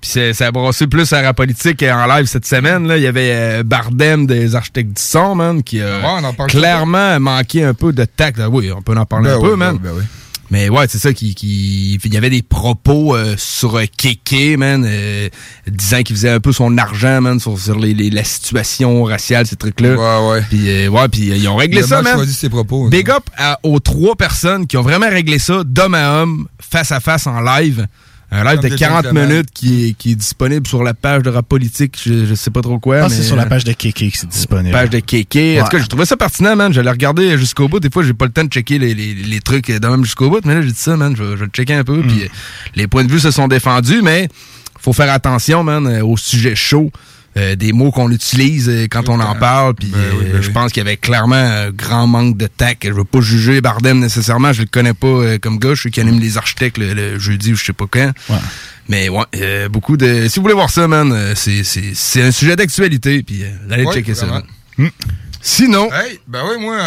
Puis c'est- ça a brassé plus à la politique en live cette semaine. Là. Il y avait euh, Bardem des Architectes du Son, man, qui a Ouais, clairement manqué un peu de tact. Ah Oui, on peut en parler Ben un oui, peu, man. ben oui, ben oui. Mais ouais, c'est ça qui, qui il y avait des propos euh, sur euh, Kéké, man, euh, disant qu'il faisait un peu son argent, man, sur, sur les, les- la situation raciale, ces trucs-là. Ouais, ouais. Puis euh, ouais, puis euh, ils ont réglé ça, man. choisi ses propos. hein. Big up à- aux trois personnes qui ont vraiment réglé ça d'homme à homme, face à face en live. Un live de des 40 gentlemen. minutes qui est, qui est disponible sur la page de rap politique, je, je sais pas trop quoi. Ah, mais, c'est sur la page de Kéké que c'est disponible. page de Kéké. En tout cas, j'ai trouvé ça pertinent, man. J'allais regarder jusqu'au bout. Des fois, j'ai pas le temps de checker les, les, les trucs de même jusqu'au bout. Mais là, j'ai dit ça, man. Je vais, je vais le checker un peu. Puis euh, les points de vue se sont défendus, mais faut faire attention, man, euh, au sujet chaud. Euh, des mots qu'on utilise euh, quand on en parle. Puis euh, je pense qu'il y avait clairement un grand manque de tact. Je veux pas juger Bardem nécessairement, je le connais pas comme gars. Je sais qu'il anime les architectes le, le jeudi ou je sais pas quand. Mais ouais, euh, beaucoup de. Si vous voulez voir ça, man, c'est c'est c'est un sujet d'actualité. Puis euh, allez Ouais, checker vraiment. ça. man. Sinon, Hey, ben oui, moi,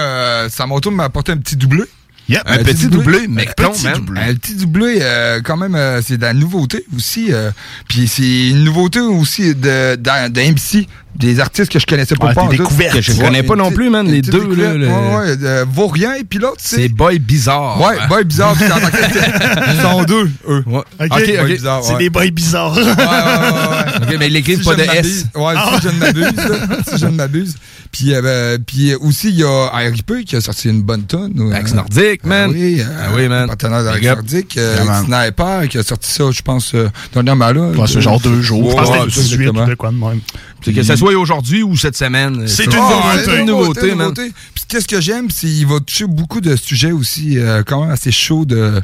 ça m'a retourné m'apporter un petit doublé. Yep, un petit doublé, mec, un petit man. doublé. Un petit doublé, euh, quand même, euh, c'est de la nouveauté aussi. euh, Puis c'est une nouveauté aussi de, de, de MC, des artistes que je connaissais pas. Ouais, pas des en tout. découvertes. Que je connais pas non plus, man, les deux, là, le- Ouais, ouais, euh, Vaurien et puis l'autre, c'est... c'est Boy Bizarre. Ouais, Boy Bizarre, Ils sont deux, eux. Ouais. Ok. Ok, Boy ok. Bizarre, C'est ouais. des boys bizarres. Ouais, ouais, ouais, ouais. Ok, mais ils l'écrivent Si pas de m'abuse. S. Ouais, Ah. si je ne m'abuse, là. si je ne m'abuse. Puis, euh, ben, puis aussi, il y a RIP qui a sorti une bonne tonne. Axe Nordique, man. oui, euh, Ah oui, man. Partenaire d'Axe. Nordique. Euh. Sniper qui a sorti ça, je pense, euh, dernièrement là. Ouais, c'est genre deux jours. Je pense que Ouais, c'était le 18 exactement. ou de quoi de même. C'est que ça soit aujourd'hui ou cette semaine. C'est ça- une Ah, nouveauté. c'est une nouveauté. Puis qu'est-ce que j'aime, c'est qu'il va toucher beaucoup de sujets aussi, euh, quand même assez chauds de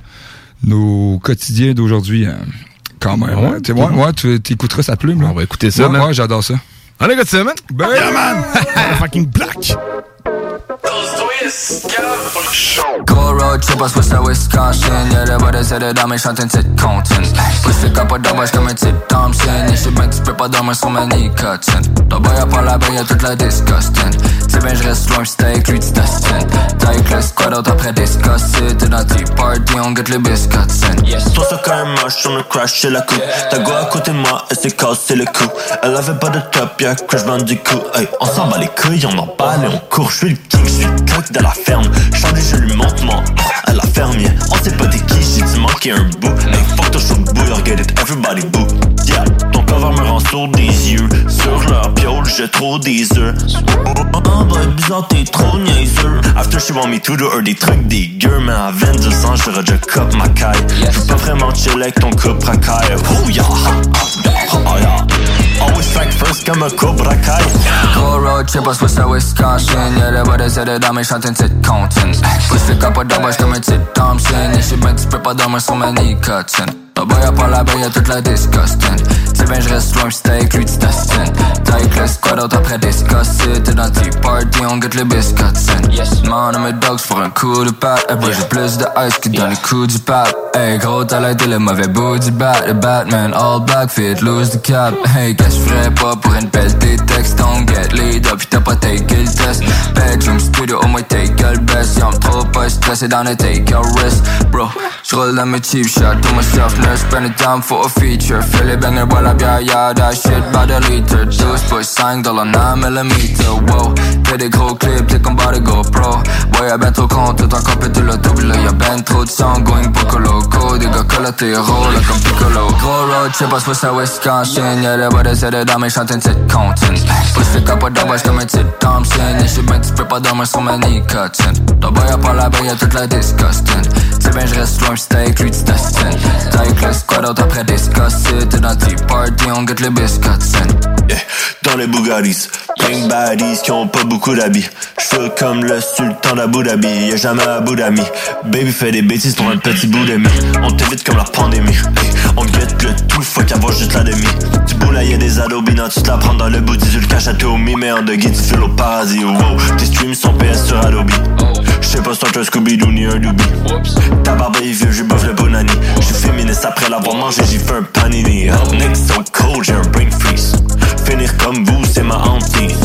nos quotidiens d'aujourd'hui. hein. Quand même. Ouais, Ouais, Tu- ouais, ouais, tu tu écouteras sa plume. Là. On va écouter ça, Ouais, j'adore ça. On écoute ça, man. Ben, Yeah, man! Fucking black! Go road trip, I switch to Wisconsin. Yeah, det var det så det där med chanten till content. Pussfickar på damer ska med till Thompson Ich hab inte på damer som en ny cutten De börjar parla, börjar toute la disgusting. C'est bien, je reste loin, j'étais avec lui de Dustin Taille le squad out après discussé T'es dans tea party, on get les biscuits Toi ça quand même moche, on a crashé la coupe. Ta go à côté de moi, elle s'est cassé le cou. Elle avait pas de top, y'a crash band du coup. Hey, on s'en bat les couilles, on en parle et on court Je suis le king, je suis le coq de la ferme. Charlie, je lui montre mon à la fermière. On sait pas t'es qui, j'ai dû manquer un bout. Hey, fuck ton show bouille, get it, everybody boo Yeah, ton cover me rend sourd des yeux. Sur leur piole, j'ai trop des œufs. Oh, boy, bizarre, t'es trop niaiseux. After she want me to do her des trucs dégueux Mais à 22 ans, j'aurais déjà cop ma caille. J'veux pas vraiment chill avec ton couple racaille Oh yeah, oh yeah Always strike first comme un cobra kai. Go road trip, I switch to Wisconsin. Yeah, det var det så det där med chanten till content Pussfickar på damer ska med till Thompson. Ich hab inte på damer som en ny cutten De börjar parla, börjar toute la disgusting Bien, je reste loin, avec lui de Dustin. Taille le squad out après discussé T'es dans tea party, on get les biscuits Yes, man, on mes dogs pour un coup de patte. Boy, j'ai plus de ice que dans les coups du pape. Hey, gros, t'as l'air le mauvais bout du bat. Le Batman, all black, fit, lose the cap. Hey, qu'est-ce que j'ferais pas pour une belle tes textes? Don't get lead up, t'as pas take le test Bedroom studio, au moins take le best Y'en trop pas stressé dans le take your risk Bro, j'roule dans mes cheap shots To myself, nurse, spend it down for a feature. Fais les bangers, bois la bière, yeah, that shit by the liter. 12.5 dans le 9mm, wow des gros clips, t'es comme de GoPro Ouais, y'a ben trop con, tout en compé tout le double Y'a ben trop de sang, going poco loco Des gars collatéraux, là comme Piccolo. Gros road trip, I switch to Wisconsin. Yeah, det var det så det där med chanten till content. Pussfickar på damer ska med till Thompson. Ich hab inte pas damer som en ny cutten De börjar parla, börjar toute la disgusting. C'est bien, je reste loin, j'étais avec lui de Dustin Taille le squad out après discussé T'es dans tea party, on get les biscuits Yeah, dans les Bugattis Plein de baddies qui ont pas beaucoup d'habits. J'fais comme le sultan d'Abu Dhabi. Y'a jamais Abu Dhabi. Baby fait des bêtises pour un petit bout de mie On t'évite comme la pandémie. Hey, On guette le tout, fuck avoir juste la demi. Tu boules y'a des adobes, non tu te la prends dans le bout Tu le caches à Tommy Mais en de guide tu fais au paradis Wow, tes streams sont PS sur Adobe J'sais pas t'as un Scooby-Doo ni un Doobie Ta barbe est vieux, j'ai bouffe le bonani J'suis féministe après l'avoir mangé, j'ai fait un panini. Up next so cold, j'ai un brain freeze. Finir comme vous, c'est ma hantise.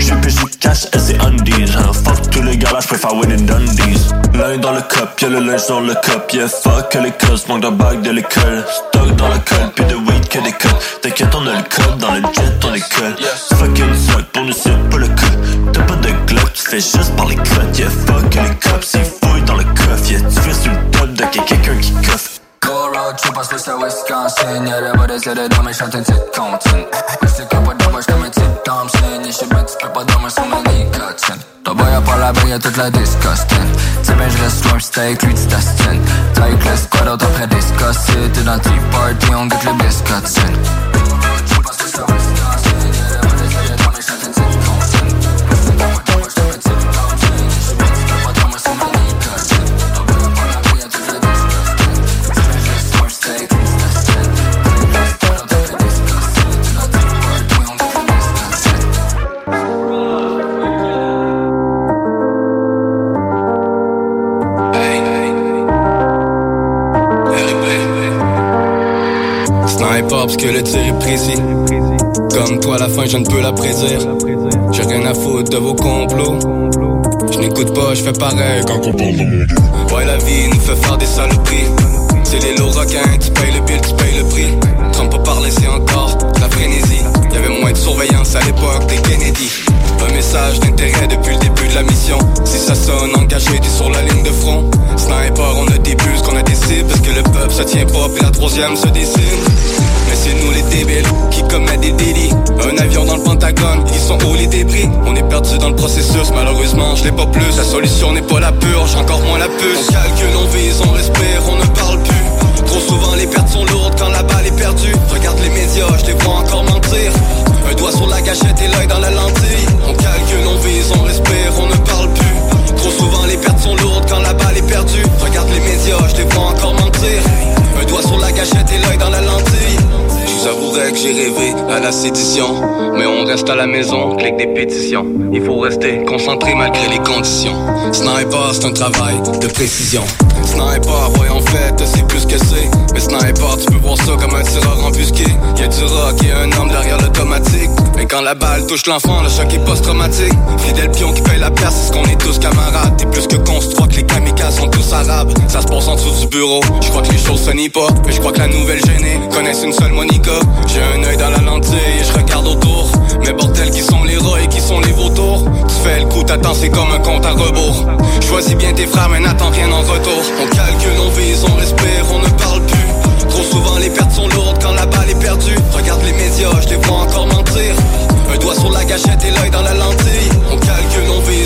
J'suis péché cash, elle c'est undies. Hein, Fuck tous les gars là, j'préfère win in Dundies L'un dans le cup, y'a le linge dans le cup. Yeah, fuck les cosses, manque de bague de l'école. Stock dans le col, puis de weed que des cuts T'inquiète, on a le code, dans le jet, on école Fucking suck, pour nous c'est pas le cas T'as pas de glock, tu fais juste par les clottes Yeah, fuck les cops, ils fouillent dans le coffre. Yeah, tu sur le top de quelqu'un qui coffre. Go road trip, I switch to Wisconsin Yeah, det var det så det där med chanten till content Pussfickar på damer ska med till Thompson. Ich hab inte på damer som en ny cutten De börjar parla, börjar toute la disgusting C'est bien, je reste loin, j'étais avec lui de Dustin. Taille le squad out après discussé T'es dans tea party, on get les biscuits que le tir est précis. Comme toi, à la fin, je ne peux la prédire. J'ai rien à foutre de vos complots. Je n'écoute pas, je fais pareil quand on parle de mon. Ouais, la vie nous fait faire des saloperies. C'est les lots requins, tu payes le bill, tu payes le prix. Trump pas parler, c'est encore la frénésie. Y'avait moins de surveillance à l'époque des Kennedy. Un message d'intérêt depuis le début de la mission. Si ça sonne engagé, t'es sur la ligne de front. Sniper, on a des bus, qu'on a des cibles. Parce que le peuple se tient pas, puis la troisième se dessine. Mais c'est nous les débiles qui commettent des délits. Un avion dans le Pentagone, ils sont où les débris? On est perdu dans le processus, malheureusement, je l'ai pas plus. La solution n'est pas la purge, encore moins la puce. On calcule, on vise, on respire, on ne parle plus. Trop souvent les pertes sont lourdes quand la balle est perdue. Regarde les médias, je les vois encore mentir. Un doigt sur la gâchette et l'œil dans la lentille. On calcule, on vise, on respire, on ne parle plus. Trop souvent les pertes sont lourdes quand la balle est perdue. Regarde les médias, je les vois encore mentir. Un doigt sur la gâchette et l'œil dans la lentille. Je vous avouerai que j'ai rêvé à la sédition. Mais on reste à la maison, clique des pétitions. Il faut rester concentré malgré les conditions. Sniper, c'est un travail de précision. Sniper, ouais, en fait, c'est plus que c'est. Mais sniper, tu peux voir ça comme un tireur embusqué. Y'a du rock et un homme derrière l'automatique. Mais quand la balle touche l'enfant, le choc est post-traumatique. Fidèle pion qui paye la place, c'est ce qu'on est tous camarades. T'es plus que con, tu crois que les kamikazes sont tous arabes. Ça se passe en dessous du bureau. Je crois que les choses se nient pas. Mais je crois que la nouvelle gênée connaissent une seule Monica. J'ai un œil dans la lentille et je regarde autour. Mais bordel, qui sont les rats et qui sont les vautours? Tu fais le coup, t'attends, c'est comme un compte à rebours. Choisis bien tes frères, mais n'attends rien en retour. On calcule, on vise, on respire, on ne parle plus. Trop souvent les pertes sont lourdes quand la balle est perdue. Regarde les médias, je les vois encore mentir. Un doigt sur la gâchette et l'œil dans la lentille. On calcule, on vise,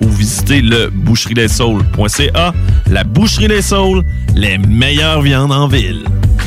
ou visitez le boucherieslessaules.ca. La Boucherie Les Saules, les meilleures viandes en ville.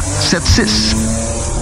681 4476.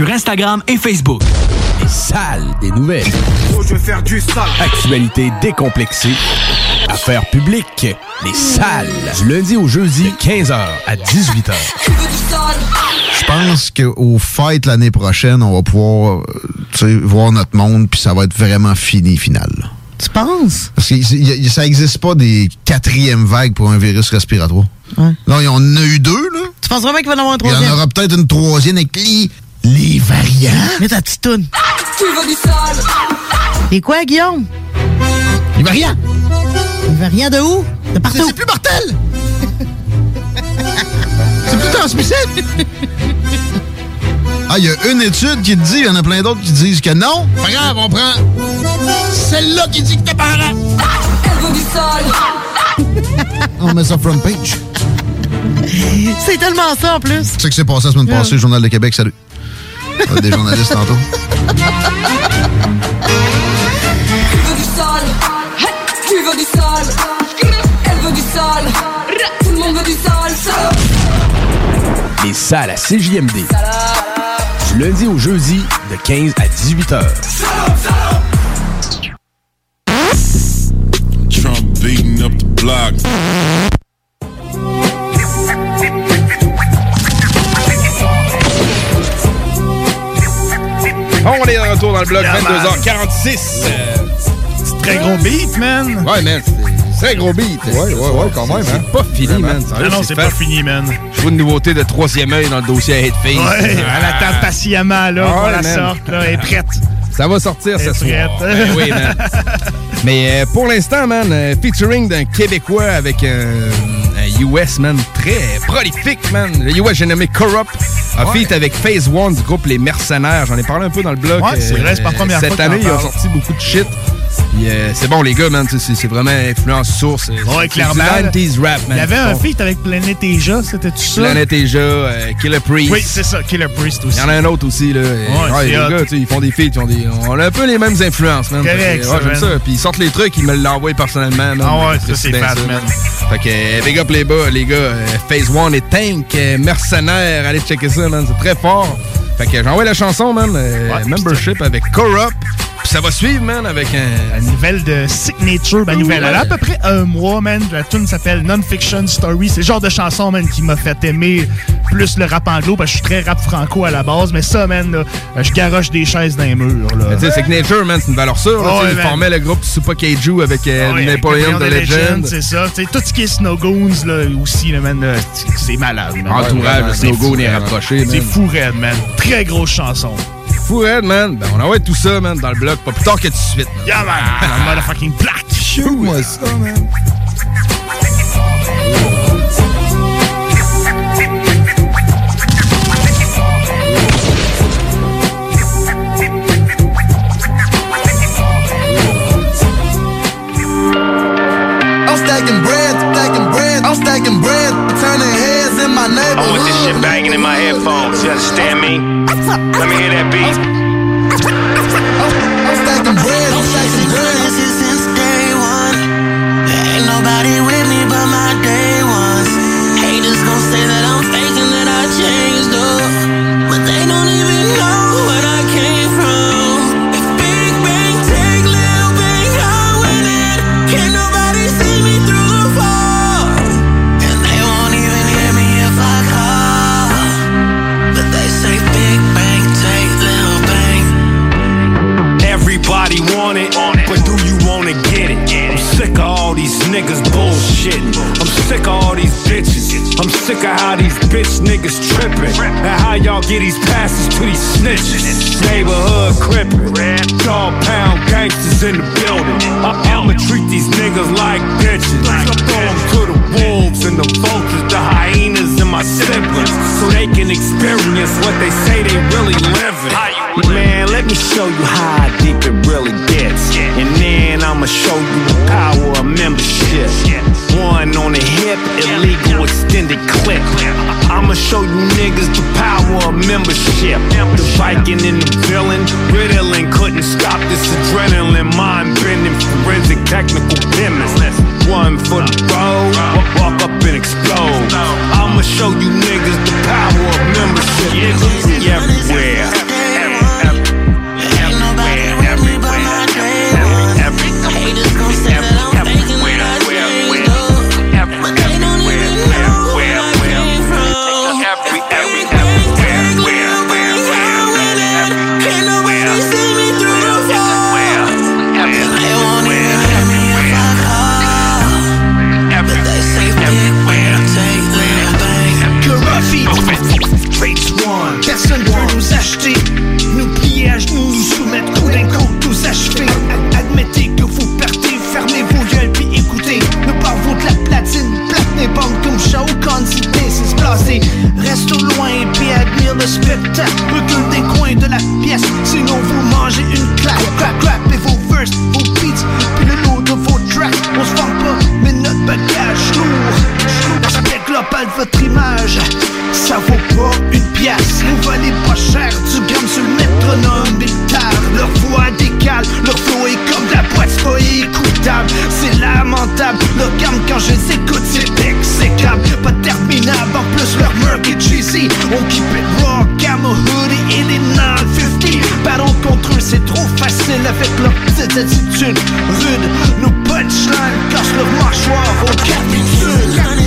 Instagram et Facebook. Les salles des nouvelles. Oh, je veux faire du sale. Actualité décomplexée. Affaires publiques. Les salles. Du lundi au jeudi, 15h à 18h. Je pense qu'au fêtes l'année prochaine, on va pouvoir euh, voir notre monde, puis ça va être vraiment fini, final. Tu penses? Parce que y- y- ça n'existe pas des quatrièmes vagues pour un virus respiratoire. Ouais. Là, on en a eu deux, là. Tu penses vraiment qu'il va y en avoir un Il y en troisième? aura peut-être une troisième avec les, les variants. Mets ta petite toune. Tu veux du sale Et quoi, Guillaume? Les variants. Les variants de où? De partout. C'est plus mortel! C'est plus transmissible! Ah, il y a une étude qui te dit, il y en a plein d'autres qui disent que non. Pas grave, on prend celle-là qui dit que t'es parent. Elle veut du sale On met ça front page. C'est tellement ça, en plus. C'est ce qui s'est passé la semaine passée, le Journal de Québec, salut. On a des journalistes tantôt. Tu veux du sale Tu veux du sale Elle veut du sale Tout le monde veut du sale sale Les salles à CJMD. Du lundi au jeudi, de 15 à 18h. Trump beating up the block. On est de retour dans le bloc, Yeah, man. 22h46. C'est très gros beat, man. Ouais, man, très gros beat. Ouais, ouais, ouais, quand même, C'est hein. pas fini, man. Non, non, c'est pas fini, man. Je vois une nouveauté de troisième œil dans le dossier à Headface. Ouais, elle attend patiemment, là, ouais, la sorte, là. Elle est prête. Ça va sortir Elle ce est soir. prête. Ben oui, man. Mais euh, pour l'instant, man, euh, featuring d'un Québécois avec euh, un US, man, très prolifique, man. Le US, j'ai nommé Corrupt, a Ouais. feat avec Phase One du groupe Les Mercenaires. J'en ai parlé un peu dans le blog. Ouais, c'est vrai, c'est pas première Cette fois année, ils ont sorti beaucoup de shit. Euh, c'est bon, les gars, man. C'est vraiment influence source. Ouais, clairement. du 90s rap, man. Il y avait un feat avec Planet Asia, c'était-tu ça? Planet Asia, euh, Killer Priest. Oui, c'est ça, Killer Priest aussi. Il y en a un autre aussi, là. Ouais, les hot. gars, ils font des feats, ils ont des. On a un peu les mêmes influences, man. Correct, ouais, j'aime ça. Puis ils sortent les trucs, ils me l'envoient personnellement, man. Ah ouais, ça, c'est fat, ça, man. Fait que, euh, big up les, bas, les gars. euh, Phase One et Tank, Mercenaire. Allez checker ça, man. C'est très fort. Fait que j'envoie la chanson, man. euh, Ouais, membership avec Corrupt. Puis ça va suivre, man, avec un. La nouvelle de Signature, ma nouvelle. Elle a à peu près un mois, man. La tune s'appelle Non-Fiction Story. C'est le genre de chanson, man, qui m'a fait aimer plus le rap anglo parce que je suis très rap franco à la base. Mais ça, man, là, je garoche des chaises dans les murs. Là. Mais tu sais, Signature, man, c'est une valeur sûre. là, Ouais, tu sais, ils formaient le groupe Super Kaiju avec euh, Ouais, Napoleon de Legend. C'est ça. Tu sais, tout ce qui est Snow Goons là, aussi, là, man, là, c'est- malade. man. Entourage de Snow fou, Goon est rapproché, C'est fou, Red, man. Très grosse chanson. Fou, Red, man. Ben, on envoie tout ça, man, dans le bloc, pas plus tard que tout de suite. man. Yeah, man. Ah. Motherfucking black. Shoot-moi ça, man. Stacking bread, stacking bread, I'm stacking bread, turning heads in my I neighborhood. want this shit banging in my headphones. You understand me? Let me hear that beat. Sick of all these bitches. I'm sick of how these bitch niggas tripping. And how y'all get these passes to these snitches. Neighborhood crippin'. Dog pound gangsters in the building. I- I'ma treat these niggas like bitches. I throw 'em to the wolves and the vultures, the hyenas and my siblings. So they can experience what they say they really living. Man, let me show you how deep it really gets. And then I'ma show you the power of membership. One on the hip, illegal extended clip. I'ma show you niggas the power of membership. The Viking and the villain, Ritalin couldn't stop this adrenaline, mind bending, forensic, technical chemist. One for the road, wa- walk up and explode. I'ma show you niggas the power of membership. Everywhere. C'est lamentable, leur gamme quand je les écoute, c'est exécrable. Pas terminable, en plus leur murk est cheesy. On keep it raw, camo hoodie et les 950. Battle contre eux, c'est trop facile avec leur petite attitude rude. Nos punchlines cassent leur mâchoire au capitule.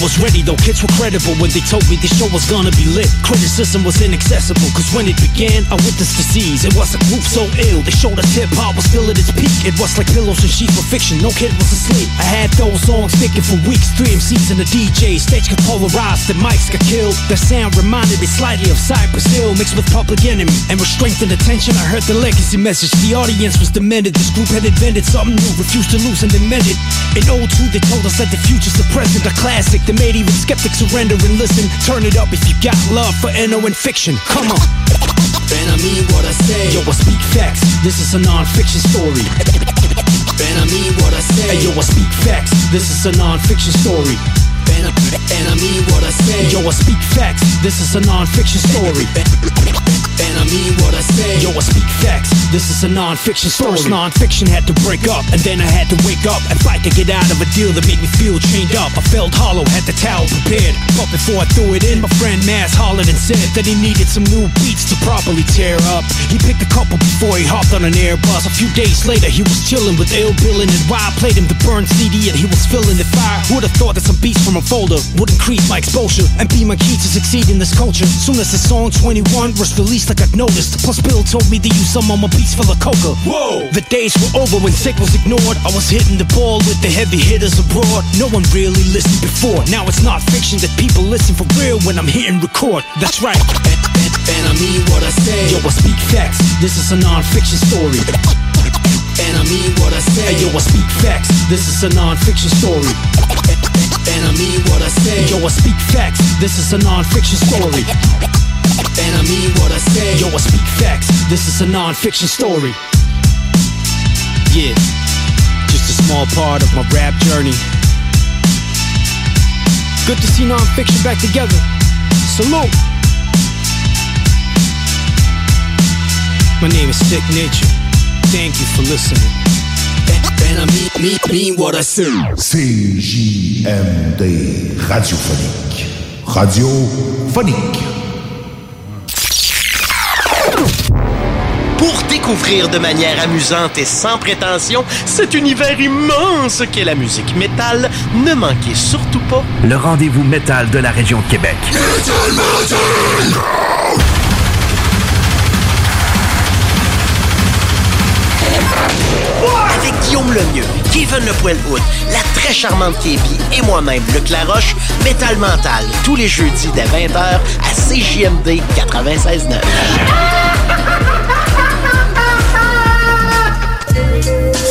Was ready though, kids were credible when they told me the show was gonna be lit. Criticism was inaccessible, cause when it began, I witnessed disease. It was a group so ill, they showed us hip hop was still at its peak. It was like pillows and sheets for fiction, no kid was asleep. I had those songs sticking for weeks, three MCs and a DJ. Stage got polarized, the mics got killed. The sound reminded me slightly of Cypress Hill mixed with Public Enemy. And with strength and attention, I heard the legacy message. The audience was demented. This group had invented something new, refused to lose and it. In 02, they told us that the future's the present, a classic even skeptics surrender and listen. Turn it up if you got love for NO and fiction. Come on. And I mean what I say. Yo, I speak facts. This is a non-fiction story. And I mean what I say. Hey, yo, I speak facts. This is a non-fiction story. And I, and I mean what I say. Yo, I speak facts. This is a non-fiction story. I mean what I say. Yo, I speak facts. This is a non-fiction story. First non-fiction had to break up, and then I had to wake up and fight to get out of a deal that made me feel chained up. I felt hollow, had the towel prepared, but before I threw it in, my friend Mass hollered and said that he needed some new beats to properly tear up. He picked a couple before he hopped on an Airbus. A few days later, he was chilling with Ill Billin' and Why I played him the burn CD and he was feeling the fire. Who'd have thought that some beats from a folder would increase my exposure and be my key to succeed in this culture? Soon as the song 21 was released, like got noticed. Plus, Bill told me to use some on my beats for the coca. Whoa! The days were over when sick was ignored. I was hitting the ball with the heavy hitters abroad. No one really listened before. Now it's not fiction that people listen for real when I'm hitting record. That's right. And, and, and I mean what I say. Yo, I speak facts. This is a non-fiction story. And I mean what I say. Hey, yo, I speak facts. This is a non-fiction story. And I mean what I say. Yo, I speak facts. This is a non-fiction story. And I mean what I say. Yo, I speak facts. This is a non-fiction story. Yeah, just a small part of my rap journey. Good to see non-fiction back together. Salute. My name is Sick Nature. Thank you for listening. And I mean, mean, mean what I say. CJMD radiophonique. Radiophonique. Pour découvrir de manière amusante et sans prétention cet univers immense qu'est la musique métal, ne manquez surtout pas Le rendez-vous métal de la région de Québec. Avec Guillaume Lemieux, Kevin Le Poilhoud, la très charmante Képi et moi-même, Luc Laroche, Métal Mental, tous les jeudis dès 20h à CJMD 96.9.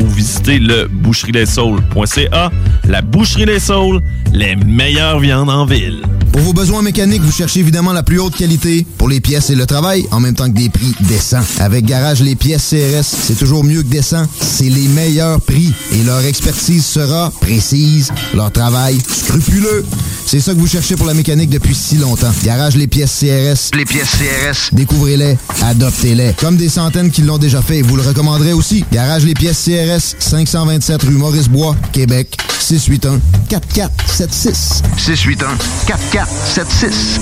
ou visitez le boucherieslessaules.ca. La Boucherie Les Saules, les meilleures viandes en ville. Pour vos besoins mécaniques, vous cherchez évidemment la plus haute qualité pour les pièces et le travail, en même temps que des prix décents. Avec Garage Les Pièces CRS, c'est toujours mieux que décent. C'est les meilleurs prix et leur expertise sera précise, leur travail scrupuleux. C'est ça que vous cherchez pour la mécanique depuis si longtemps. Garage les pièces CRS. Les pièces CRS. Découvrez-les, adoptez-les. Comme des centaines qui l'ont déjà fait, vous le recommanderez aussi. Garage les pièces CRS, 527 rue Maurice-Bois, Québec, 681 4476. 681 4476.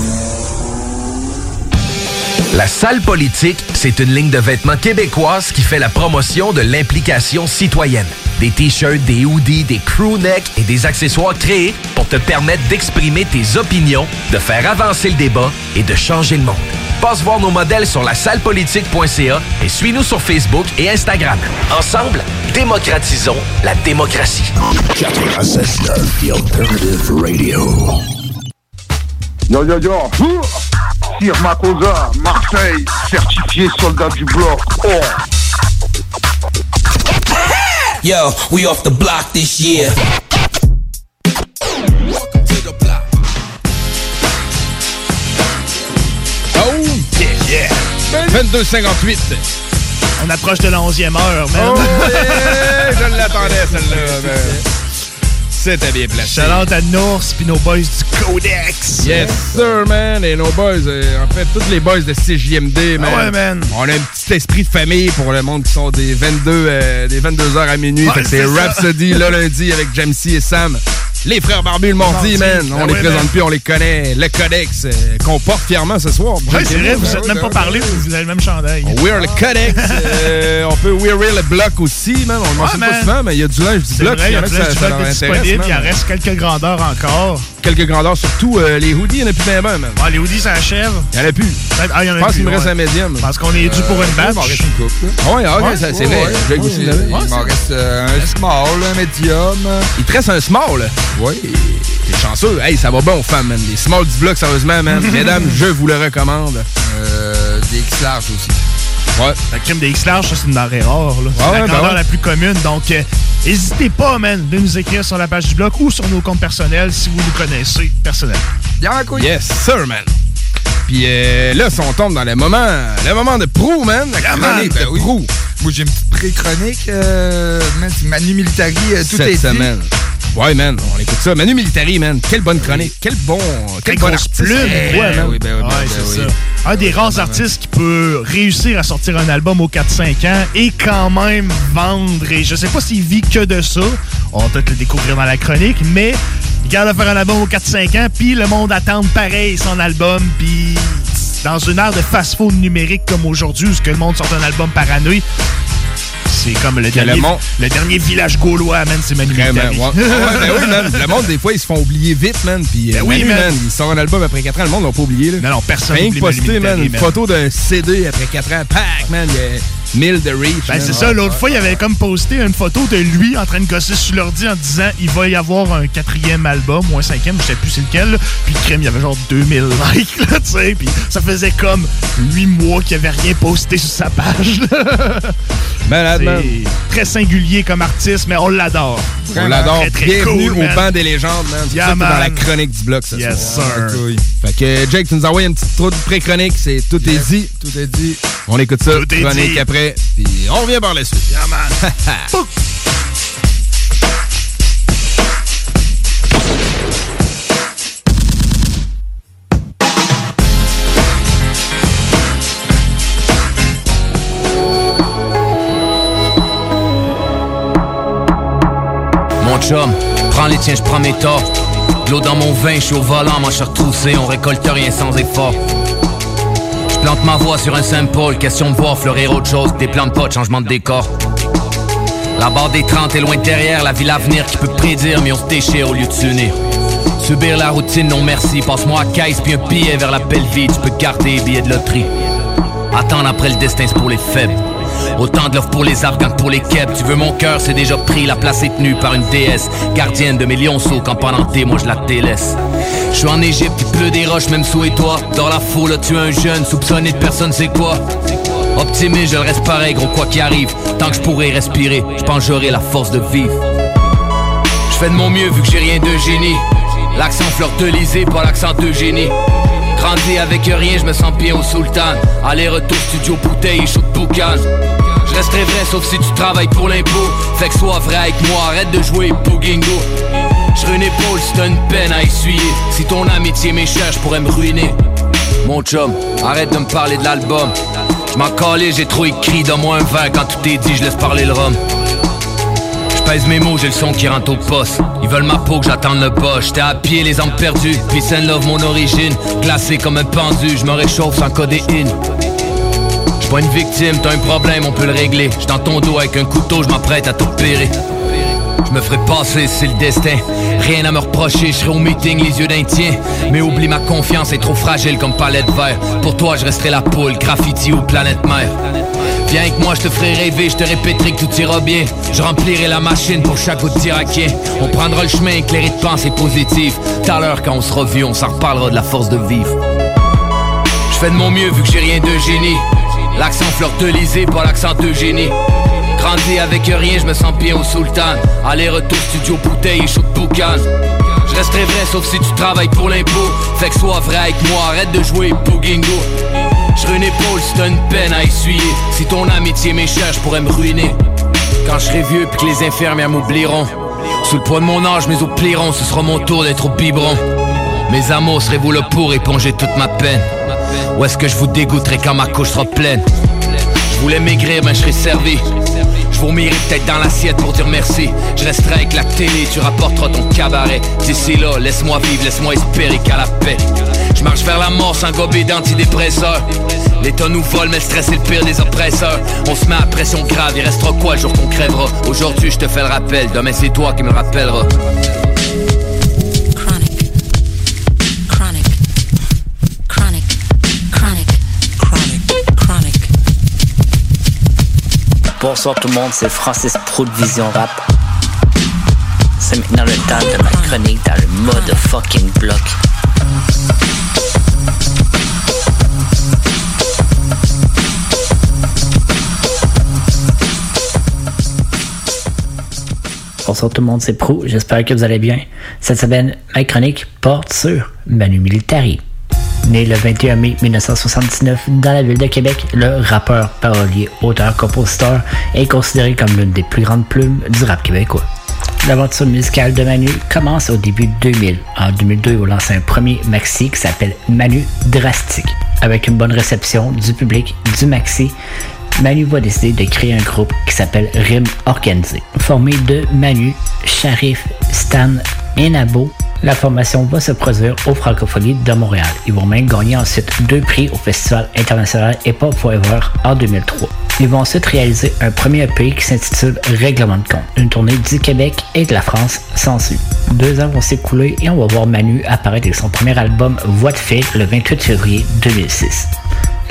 La salle politique, c'est une ligne de vêtements québécoise qui fait la promotion de l'implication citoyenne. Des t-shirts, des hoodies, des crew necks et des accessoires créés pour te permettre d'exprimer tes opinions, de faire avancer le débat et de changer le monde. Passe voir nos modèles sur la sallepolitique.ca et suis-nous sur Facebook et Instagram. Ensemble, démocratisons la démocratie. 96.9 The Alternative Radio. Yo yo yo Sir Makosa, Marseille, certifié soldat du bloc. Oh Yo, we off the block this year. On approche de la 11e heure, man. Oh, yeah! je l'attendais, celle-là. C'était bien placé. Chalante à Nours puis nos boys du Codex. Yes, sir, man. Et nos boys, euh, en fait, tous les boys de CJMD, ah man. Ouais, man. On a un petit esprit de famille pour le monde qui sont des 22, euh, des 22 heures à minuit. Ouais, c'est Rhapsody, le lundi, avec Jamesy et Sam. Les frères barbus le mardi, man. On Ah les présente man. plus, on les connaît. Le Codex euh, qu'on porte fièrement ce soir. Ouais, c'est vrai, vous êtes même pas parlé, vous avez le même chandail. We're le Codex. euh, on peut wearer le bloc aussi, man. On le mentionne pas souvent, mais il y a du linge du bloc. il y a en du que linge ça- leur intéresse, il en reste quelques grandeurs encore. Quelques grandeurs, surtout euh, les hoodies, il n'y en a plus bien, ben, man. Ah, les hoodies, ça achève. Il n'y en a plus. Ah, il y en a Je pense plus, qu'il me reste un médium. Parce qu'on est dû pour une batch. Il m'en reste une coupe. Ah ah, ça- c'est vrai. Je vais goûter Il m'en reste un small, un medium. Il te reste un small? Oui. T'es chanceux. Hey, ça va bon aux femmes, man. Les small du bloc, sérieusement, man. Mesdames, je vous le recommande. Euh, des X large aussi. Ouais. La crème des X-Large, ça, c'est une denrée rare. là. C'est Ouais, la ouais, grandeur ben ouais. la plus commune. Donc, euh, n'hésitez pas, man, de nous écrire sur la page du blog ou sur nos comptes personnels si vous nous connaissez personnellement. Bien couille. Yes, sir, man. Puis euh, là, si on tombe dans le moment, le moment de Prou, man. La Ah, chronique ben de oui. Prou. Moi, j'ai une petite pré-chronique. Euh, man, c'est Manu Militari, euh, tout Cette est dit. Ouais, man, on écoute ça. Manu Militari, man. Quelle bonne chronique. Quel bon. Quel bon artiste. plume. Ouais, Ouais, man. oui, ben oui, ben Ouais, oui, c'est ben ça. Un des rares artistes qui peut réussir à sortir un album aux 4-5 ans et quand même vendre. Et je sais pas s'il vit que de ça. On va peut-être le découvrir dans la chronique, mais il garde à faire un album aux 4-5 ans, puis le monde attend pareil son album, puis dans une ère de fast-food numérique comme aujourd'hui, où ce que le monde sort un album par année, c'est comme le dernier, le monde- le dernier village gaulois, man, c'est Manu Militari. ouais. Ouais, ben oui, man. Le monde, des fois, ils se font oublier vite, man. Puis, euh, Ben oui, Manu, man. Il sort un album après 4 ans, le monde l'a pas oublié, là. Non, non, personne Rien que posté, man, une photo d'un CD après 4 ans. Pac, man. Il y a 1000 de reach. Ben, c'est ça, l'autre fois, il avait comme posté une photo de lui en train de gosser sur l'ordi en disant il va y avoir un quatrième album ou un cinquième, je sais plus c'est lequel. là. Puis le crime, il y avait genre 2000 likes, là, tu sais. Puis ça faisait comme 8 mois qu'il avait rien posté sur sa page. Malade, très singulier comme artiste, mais on l'adore. On l'adore. Bienvenue cool, au banc des légendes, man. C'est Yeah, dans la chronique du bloc, ça. Yes, soir. sir. Couille. Fait que, Jake, tu nous envoies une petite trou de pré-chronique. C'est Tout est dit. Tout est dit. On écoute ça. Tout est chronique dit. après. Puis on revient par la suite. Yeah, man. Mon chum, prends les tiens, je prends mes torts. De L'eau dans mon vin, je suis au volant, manche retroussée, on récolte rien sans effort. Plante ma voix sur un simple, question de voir fleurir autre chose que des plans de changement de décor. La barre des 30 est loin derrière, la ville à venir qui peut prédire, mais on se déchire au lieu de s'unir. Subir la routine, non merci, passe-moi à caisse puis un billet vers la belle vie, tu peux garder les billets de loterie. Attendre après le destin, c'est pour les faibles. Autant de l'offre pour les argants que pour les kebs. Tu veux mon cœur, c'est déjà La place est tenue par une déesse, gardienne de mes lionceaux. Quand pendant thé, moi je la délaisse. Je suis en Égypte, il pleut des roches, même sous et toi. Dans la foule, tu un jeune, soupçonné de personne, c'est quoi? Optimiste, je le reste pareil, gros, quoi qu'il arrive. Tant que je pourrai respirer, je pense j'aurai la force de vivre. Je fais de mon mieux vu que j'ai rien de génie. L'accent fleur de pas l'accent de génie. Grandi avec rien, je me sens bien au sultan. Aller-retour studio bouteille, chaud boucan. Je resterai vrai sauf si tu travailles pour l'impôt. Fait que sois vrai avec moi, arrête de jouer Bougingo. Je une épaule, c'est une peine à essuyer. Si ton amitié m'échère, je pourrais me ruiner. Mon chum, arrête de me parler de l'album. Je m'en calais, j'ai trop écrit dans moi un verre quand tout est dit, je laisse parler le rhum. Pèse mes mots, j'ai le son qui rentre au poste. Ils veulent ma peau que j'attende le bas. J'étais à pied, les âmes perdues. Peace and love, mon origine. Glacé comme un pendu, je me réchauffe sans codéine. Pas une victime, t'as un problème, on peut le régler. J'suis dans ton dos avec un couteau, je m'apprête à t'opérer. Je me ferai passer, c'est le destin. Rien à me reprocher, je serai au meeting, les yeux d'un tien. Mais oublie ma confiance est trop fragile comme palette de verre. Pour toi, je resterai la poule, graffiti ou planète mère. Viens avec moi, je te ferai rêver, je te répéterai que tout ira bien. Je remplirai la machine pour chaque autre tiraquien. On prendra le chemin éclairé de pensée positive. Tout à l'heure, quand on sera vieux, on s'en reparlera de la force de vivre. Je fais de mon mieux vu que j'ai rien de génie. L'accent fleur-de-lysée, pas l'accent de génie. Grandi avec rien, je me sens bien au sultan. Aller-retour studio bouteille et de boucan. Je resterai vrai sauf si tu travailles pour l'impôt. Fait que sois vrai avec moi, arrête de jouer Boogingo. Je une épaule, c'est une peine à essuyer. Si ton amitié m'échère, je pourrais me ruiner. Quand je serai vieux puis que les infirmières m'oublieront. Sous le poids de mon âge, mes os plieront, ce sera mon tour d'être au biberon. Mes amours, serez-vous là pour éponger toute ma peine? Ou est-ce que je vous dégoûterai quand ma couche sera pleine? Je voulais maigrir, mais je serai servi. Je vom'irai peut-être dans l'assiette pour dire merci. Je resterai avec la télé, tu rapporteras ton cabaret. D'ici là, laisse-moi vivre, laisse-moi espérer qu'à la paix. Je marche vers la mort sans gober d'antidépresseurs. L'État nous vole, mais le stress est le pire des oppresseurs. On se met à pression grave, il restera quoi le jour qu'on crèvera? Aujourd'hui, je te fais le rappel, demain c'est toi qui me le rappelleras. Bonsoir tout le monde, c'est Francis Pro de Vision Rap. C'est maintenant le temps de ma chronique dans le mode fucking bloc. Bonsoir tout le monde, c'est Pro. J'espère que vous allez bien. Cette semaine, ma chronique porte sur Manu Militari. Né le 21 mai 1979 dans la ville de Québec, le rappeur, parolier, auteur, compositeur est considéré comme l'une des plus grandes plumes du rap québécois. L'aventure musicale de Manu commence au début de 2000. En 2002, il a lancé un premier maxi qui s'appelle Manu Drastique. Avec une bonne réception du public du maxi, Manu va décider de créer un groupe qui s'appelle Rime Organisé. Formé de Manu, Sharif, Stan et Nabo, la formation va se produire aux Francophonies de Montréal. Ils vont même gagner ensuite deux prix au Festival international Hip Hop Forever en 2003. Ils vont ensuite réaliser un premier EP qui s'intitule Règlement de compte. Une tournée du Québec et de la France s'ensuit. Deux ans vont s'écouler et on va voir Manu apparaître avec son premier album Voix de fait le 28 février 2006.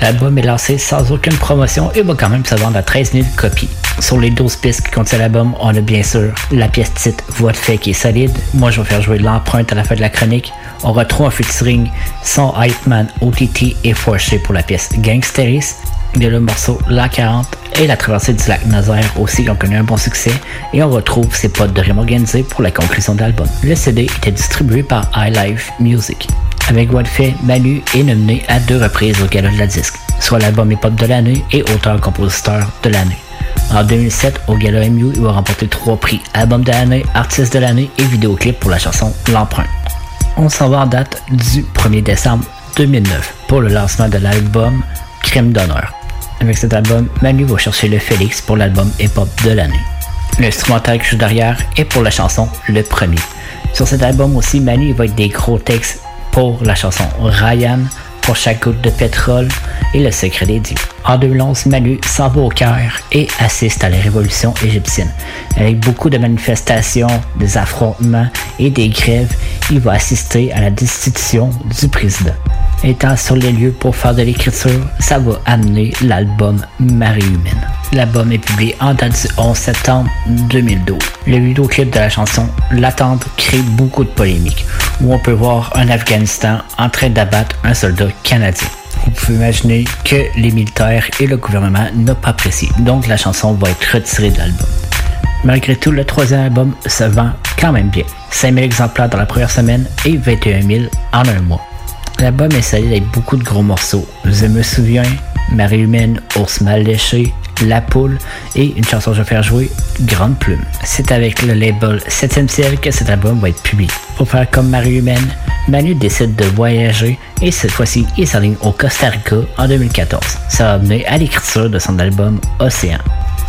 L'album est lancé sans aucune promotion et va quand même se vendre à 13 000 copies. Sur les 12 pistes qui contiennent l'album, on a bien sûr la pièce titre Voix de fait qui est solide. Moi, je vais faire jouer l'empreinte à la fin de la chronique. On retrouve un featuring son Hype Man, OTT et Forché pour la pièce Gangsteris. Il y a le morceau La 40 et la traversée du lac Nazaire aussi ont connu un bon succès. Et on retrouve ses potes de Rime Organisé pour la conclusion de l'album. Le CD était distribué par iLife Music. Avec Fait, Manu est nominé à deux reprises au Gala de la Disque, soit l'album hip-hop de l'année et auteur-compositeur de l'année. En 2007, au Gala MU, il va remporter trois prix Album de l'année, Artiste de l'année et vidéoclip pour la chanson L'Emprunt. On s'en va en date du 1er décembre 2009 pour le lancement de l'album Crime d'honneur. Avec cet album, Manu va chercher le Félix pour l'album hip-hop de l'année. L'instrumental qui joue derrière est pour la chanson Le Premier. Sur cet album aussi, Manu va être des gros textes pour la chanson Ryan, pour chaque goutte de pétrole et le secret des dieux. En 2011, Manu s'en va au Caire et assiste à la révolution égyptienne. Avec beaucoup de manifestations, des affrontements et des grèves, il va assister à la destitution du président. Étant sur les lieux pour faire de l'écriture, ça va amener l'album Marie humaine. L'album est publié en date du 11 septembre 2012. Le vidéoclip de la chanson L'attente crée beaucoup de polémiques, où on peut voir un Afghanistan en train d'abattre un soldat canadien. Vous pouvez imaginer que les militaires et le gouvernement n'ont pas apprécié, donc la chanson va être retirée de l'album. Malgré tout, le troisième album se vend quand même bien. 5000 exemplaires dans la première semaine et 21 000 en un mois. L'album est solide avec beaucoup de gros morceaux. Je me souviens, Marie humaine, Ours mal léché, La Poule et une chanson que je vais faire jouer, Grande Plume. C'est avec le label 7e ciel que cet album va être publié. Pour faire comme Marie Humaine, Manu décide de voyager et cette fois-ci il s'aligne au Costa Rica en 2014. Ça va mener à l'écriture de son album Océan.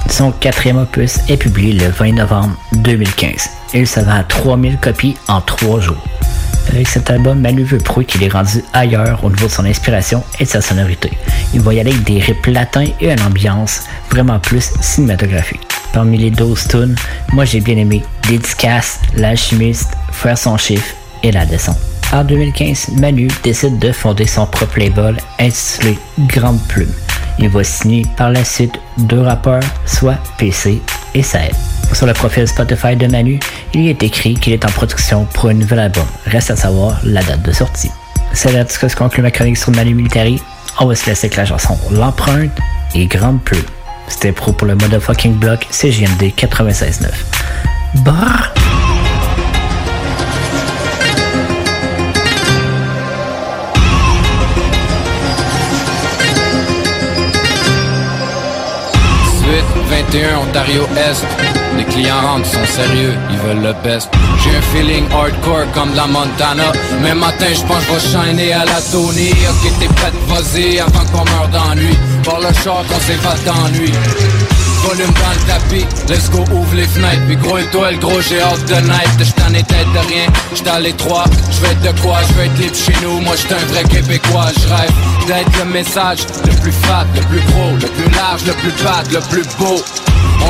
Son quatrième opus est publié le 20 novembre 2015. Il se vend à 3000 copies en 3 jours. Avec cet album, Manu veut prouver qu'il est rendu ailleurs au niveau de son inspiration et de sa sonorité. Il va y aller avec des rips latins et une ambiance vraiment plus cinématographique. Parmi les 12 tunes, moi j'ai bien aimé Dédicace, L'Alchimiste, Faire son chiffre et La Descente. En 2015, Manu décide de fonder son propre label intitulé Grande Plume. Il va signer par la suite deux rappeurs, soit PC et Saed. Sur le profil Spotify de Manu, il y est écrit qu'il est en production pour un nouvel album. Reste à savoir la date de sortie. C'est là que se conclut ma chronique sur Manu Militari. On va se laisser avec la chanson L'empreinte et Grande Plume. C'était pro pour le motherfucking block CGMD 96.9. Brrr! 21 Ontario Est. Les clients rentrent, sont sérieux, ils veulent le best. J'ai un feeling hardcore comme la Montana. Mais matin, je pense que shiner à la Tony. Ok, t'es prête, vas-y, avant qu'on meure d'ennui. Par le char, on s'évade d'ennui. Volume dans le tapis, let's go, ouvre les fenêtres. Puis gros étoile, gros, j'ai hâte de night. Je t'en ai tête de rien, j'étais à l'étroit. Je vais être de quoi, je vais être libre chez nous. Moi, j'étais un vrai Québécois, je rêve d'être le message le plus fat, le plus gros, le plus large, le plus bad, le plus beau.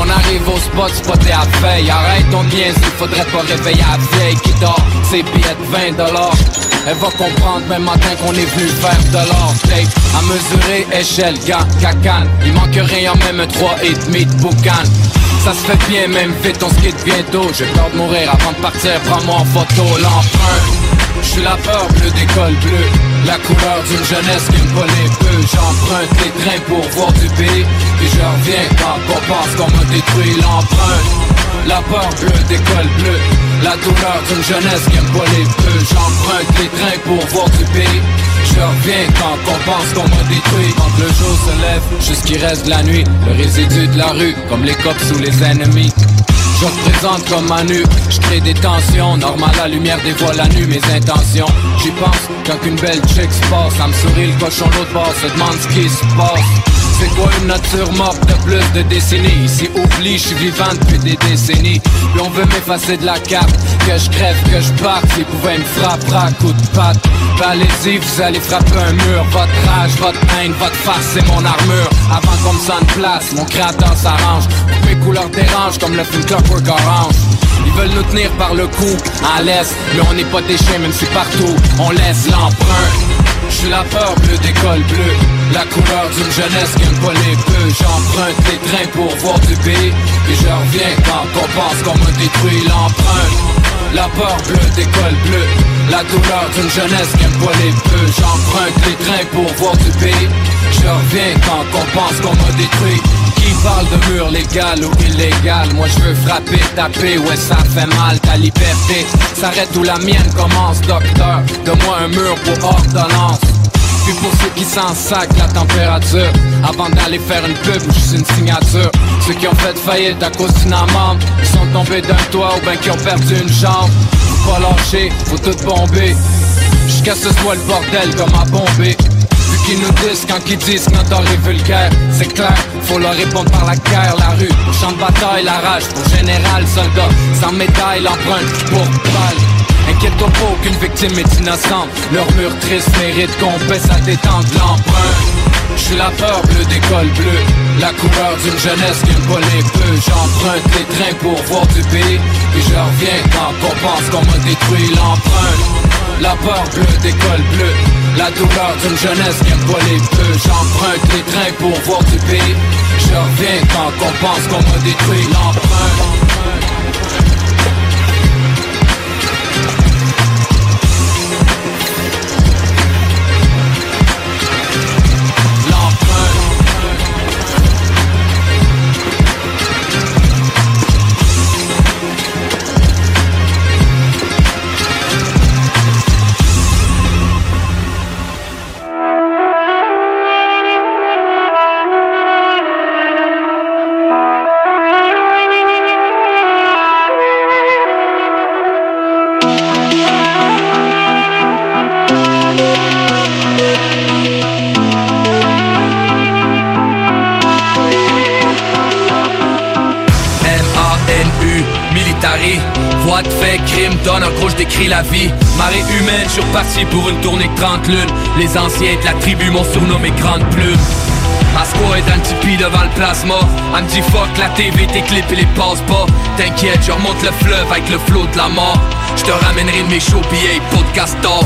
On arrive au spot, spoté à veille Arrête ton bien, il faudrait pas réveiller à vieille qui dort Ses billets de 20 dollars Elle va comprendre même matin qu'on est venu faire de l'or Tape à mesurer, échelle, gars, cacane. Il manque rien, même un 3 et demi de boucan. Ça se fait bien, même vite, on se quitte bientôt. J'ai peur de mourir avant de partir, prends-moi en photo l'empreinte je suis la peur bleue d'école bleue La couleur d'une jeunesse qui me volait peu J'emprunte les trains pour voir du pays. Et je reviens quand on pense qu'on me détruit l'empreinte La peur bleue d'école bleue La douleur d'une jeunesse qui me volait peu J'emprunte les trains pour voir du pays. Je reviens quand on pense qu'on m'a détruit. Quand le jour se lève, jusqu'il reste la nuit. Le résidu de la rue, comme les cops ou les ennemis. Je représente comme Manu, je crée des tensions. Normal, la lumière dévoile la nuit mes intentions. J'y pense quand une belle chick se passe Ça me sourit le cochon l'autre bord se demande ce qui se passe c'est quoi une nature morte de plus de décennies? Ici oublie, je suis vivant depuis des décennies. Puis on veut m'effacer de la carte Que je crève, que je parte. S'ils pouvaient me frapper à coups de patte. Ben allez-y, vous allez frapper un mur. Votre rage, votre haine, votre face, c'est mon armure. Avant qu'on me sente place, mon créateur s'arrange. Mes couleurs dérangent comme le film Clockwork Orange. Ils veulent nous tenir par le cou, à l'est. Mais on n'est pas des chiens, même si partout On laisse l'empreinte je suis la peur bleue d'école bleue La couleur d'une jeunesse qui pas les peu J'emprunte les trains pour voir du pays Et je reviens quand on pense qu'on me détruit l'empreinte. La peur bleue d'école bleue La douleur d'une jeunesse qui pas les peu J'emprunte les trains pour voir du pays Je reviens quand on pense qu'on me détruit parle de mur légal ou illégal. Moi je veux frapper, taper, ouais ça fait mal Ta liberté s'arrête où la mienne commence Docteur, donne-moi un mur pour ordonnance. Puis pour ceux qui s'en sacent la température. Avant d'aller faire une pub ou juste une signature. Ceux qui ont fait faillite à cause d'une amende Ils sont tombés d'un toit ou ben qui ont perdu une jambe. Faut pas lâcher, faut tout bomber. Jusqu'à ce soit le bordel comme à bomber qui nous disent quand ils disent que notre est vulgaire C'est clair, faut leur répondre par la guerre, la rue Au champ de bataille, la rage pour général, soldat Sans médaille, l'empreinte pour balle Inquiète-toi pas, aucune victime est innocente. Leur mur triste mérite qu'on baisse à détente. L'empreinte je suis la peur bleue d'école bleue La couleur d'une jeunesse qui pas les peu J'emprunte les trains pour voir du pays. Et je reviens quand on pense qu'on m'a détruit. L'empreinte La peur bleue d'école bleue La douleur d'une jeunesse qui pas les peu J'emprunte les trains pour voir du pays. Je reviens quand on pense qu'on m'a détruit. L'empreinte donne un gros, décris la vie. Marée humaine, je suis pour une tournée de 30 lunes. Les anciens de la tribu m'ont surnommé Grande Plume. Asco est un tipi devant le plasma Elle me dit fuck la TV, tes clips et les passe pas T'inquiète, je remonte le fleuve avec le flot de la mort Je te ramènerai de mes shows billets, castor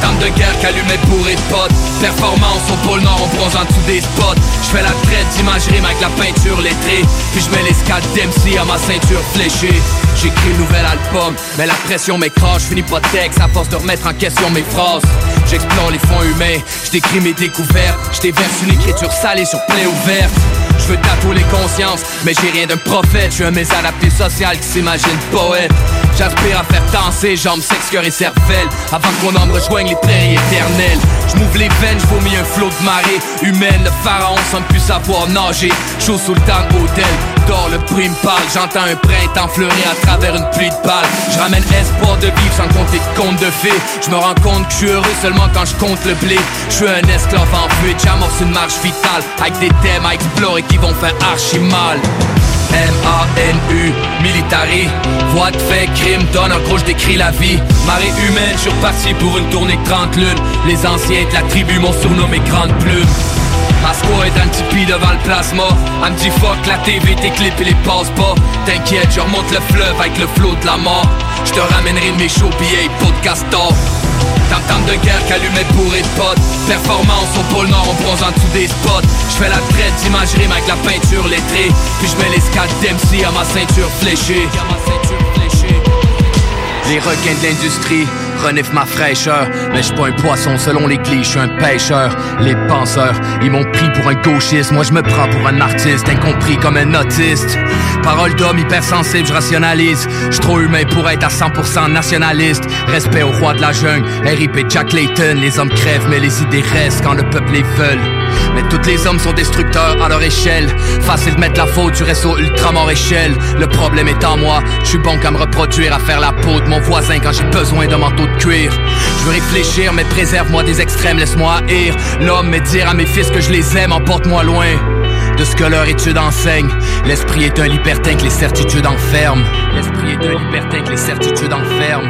Tam de guerre qu'allumait bourré de potes Performance au pôle nord, on bronze en dessous des spots Je fais la traite d'imagerie avec la peinture lettrée Puis je mets les d'MC à ma ceinture fléchée J'écris nouvel album, mais la pression m'écrase, je finis pas de texte à force de remettre en question mes phrases. J'explore les fonds humains, je décris mes découvertes, je déverse une écriture salée sur plaie ouverte. Je veux tatouer les consciences, mais j'ai rien d'un prophète. Je suis un mésadapté social qui s'imagine poète. J'aspire à faire danser jambes, sexe, cœur et cervelle Avant mon âme rejoigne les prairies éternelles. Je les veines, je un flot de marée Humaine, le pharaon sans plus savoir nager. Chaud sous le temps hôtel, dors le prix me parle J'entends un printemps fleurir à travers une pluie de balles. Je ramène espoir de vivre sans compter de contes de fées. Je me rends compte que je suis heureux seulement quand je compte le blé. Je suis un esclave en fuite, j'amorce une marche vitale Avec des thèmes à explorer qui vont faire archi mal M-A-N-U, militari. Voix de fait, crime, donne en gros je décris la vie. Marée humaine, je suis reparti pour une tournée de 30 lunes. Les anciens de la tribu m'ont surnommé Grande Plume. Asco est un tipi devant le plasma Elle me fuck la TV, tes clips et les passe pas. T'inquiète, je remonte le fleuve avec le flot de la mort. Je te ramènerai mes shows billets, de Tam de guerre qu'allumait bourré de potes. Performance au pôle nord, on bronze en dessous des spots. Je fais la traite d'imagerie avec la peinture lettrée. Puis je mets les scats d'MC à ma ceinture fléchée les requins de l'industrie reniflent ma fraîcheur Mais je pas un poisson selon les clichés, je suis un pêcheur. Les penseurs, ils m'ont pris pour un gauchiste. Moi je me prends pour un artiste, incompris comme un autiste. Parole d'homme hypersensible, je rationalise. Je trop humain pour être à 100% nationaliste. Respect au roi de la jungle, RIP Jack Layton. Les hommes crèvent mais les idées restent quand le peuple les veut mais tous les hommes sont destructeurs à leur échelle. Facile de mettre la faute du réseau ultramort échelle. Le problème est en moi, je suis bon qu'à me reproduire À faire la peau de mon voisin quand j'ai besoin d'un manteau de cuir. Je veux réfléchir mais préserve-moi des extrêmes. Laisse-moi haïr. L'homme mais dire à mes fils que je les aime. Emporte-moi loin de ce que leur étude enseigne. L'esprit est un libertin que les certitudes enferment. L'esprit est un libertin que les certitudes enferment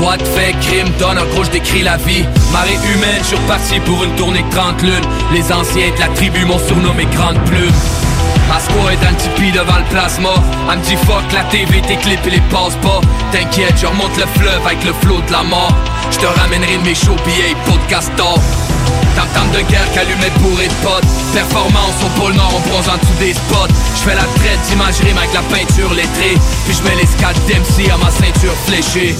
Voix de fait, crime, donne en gros je décris la vie. Marée humaine, je suis pour une tournée de 30 lunes. Les anciens de la tribu m'ont surnommé Grande Plume. Asco est un tipi devant le plasma Elle fuck la TV, tes clips et les passe pas. T'inquiète, je remonte le fleuve avec le flot de la mort. Je te ramènerai mes shows billets, pot de castor Tam de guerre qu'allumait bourré de potes. Performance au pôle nord, on bronze en dessous des spots. Je fais la traite d'imagerie avec la peinture lettrée. Puis je mets les scats d'MC à ma ceinture fléchée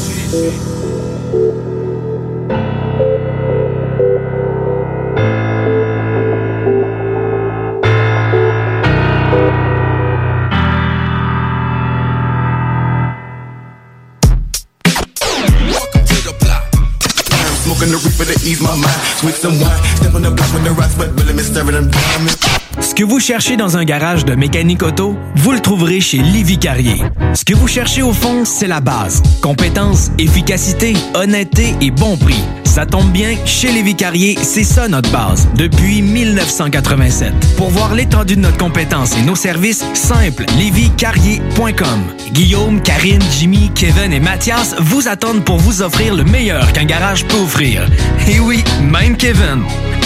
Ce que vous cherchez dans un garage de mécanique auto, vous le trouverez chez Livy Carrier. Ce que vous cherchez au fond, c'est la base. Compétence, efficacité, honnêteté et bon prix. Ça tombe bien, chez Lévi Carrier, c'est ça notre base, depuis 1987. Pour voir l'étendue de notre compétence et nos services, simple, lévicarrier.com. Guillaume, Karine, Jimmy, Kevin et Mathias vous attendent pour vous offrir le meilleur qu'un garage peut offrir. Et oui, même Kevin.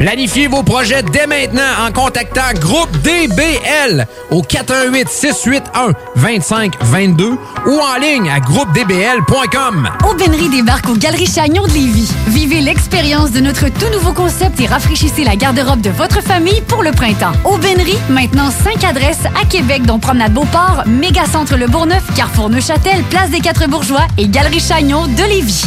Planifiez vos projets dès maintenant en contactant Groupe DBL au 418 681 2522 ou en ligne à groupedbl.com. Aubainerie débarque aux Galeries Chagnon de Lévis. Vivez l'expérience de notre tout nouveau concept et rafraîchissez la garde-robe de votre famille pour le printemps. Aubainerie, maintenant 5 adresses à Québec, dont Promenade Beauport, Mégacentre Le Bourgneuf, Carrefour Neuchâtel, Place des Quatre Bourgeois et Galerie Chagnon de Lévis.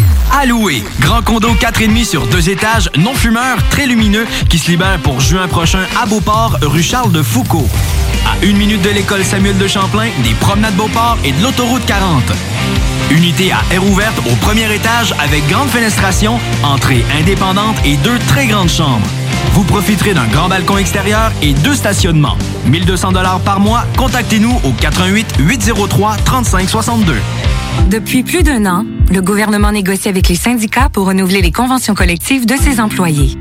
À. Grand condo 4,5 sur deux étages, non fumeur, très lumineux, qui se libère pour juin prochain à Beauport, rue Charles de Foucault. À une minute de l'école Samuel de Champlain, des promenades Beauport et de l'autoroute 40. Unité à air ouverte au premier étage avec grande fenestration, entrée indépendante et deux très grandes chambres. Vous profiterez d'un grand balcon extérieur et deux stationnements. 1200 dollars par mois. Contactez-nous au 88 803 3562. Depuis plus d'un an, le gouvernement négocie avec les syndicats pour renouveler les conventions collectives de ses employés.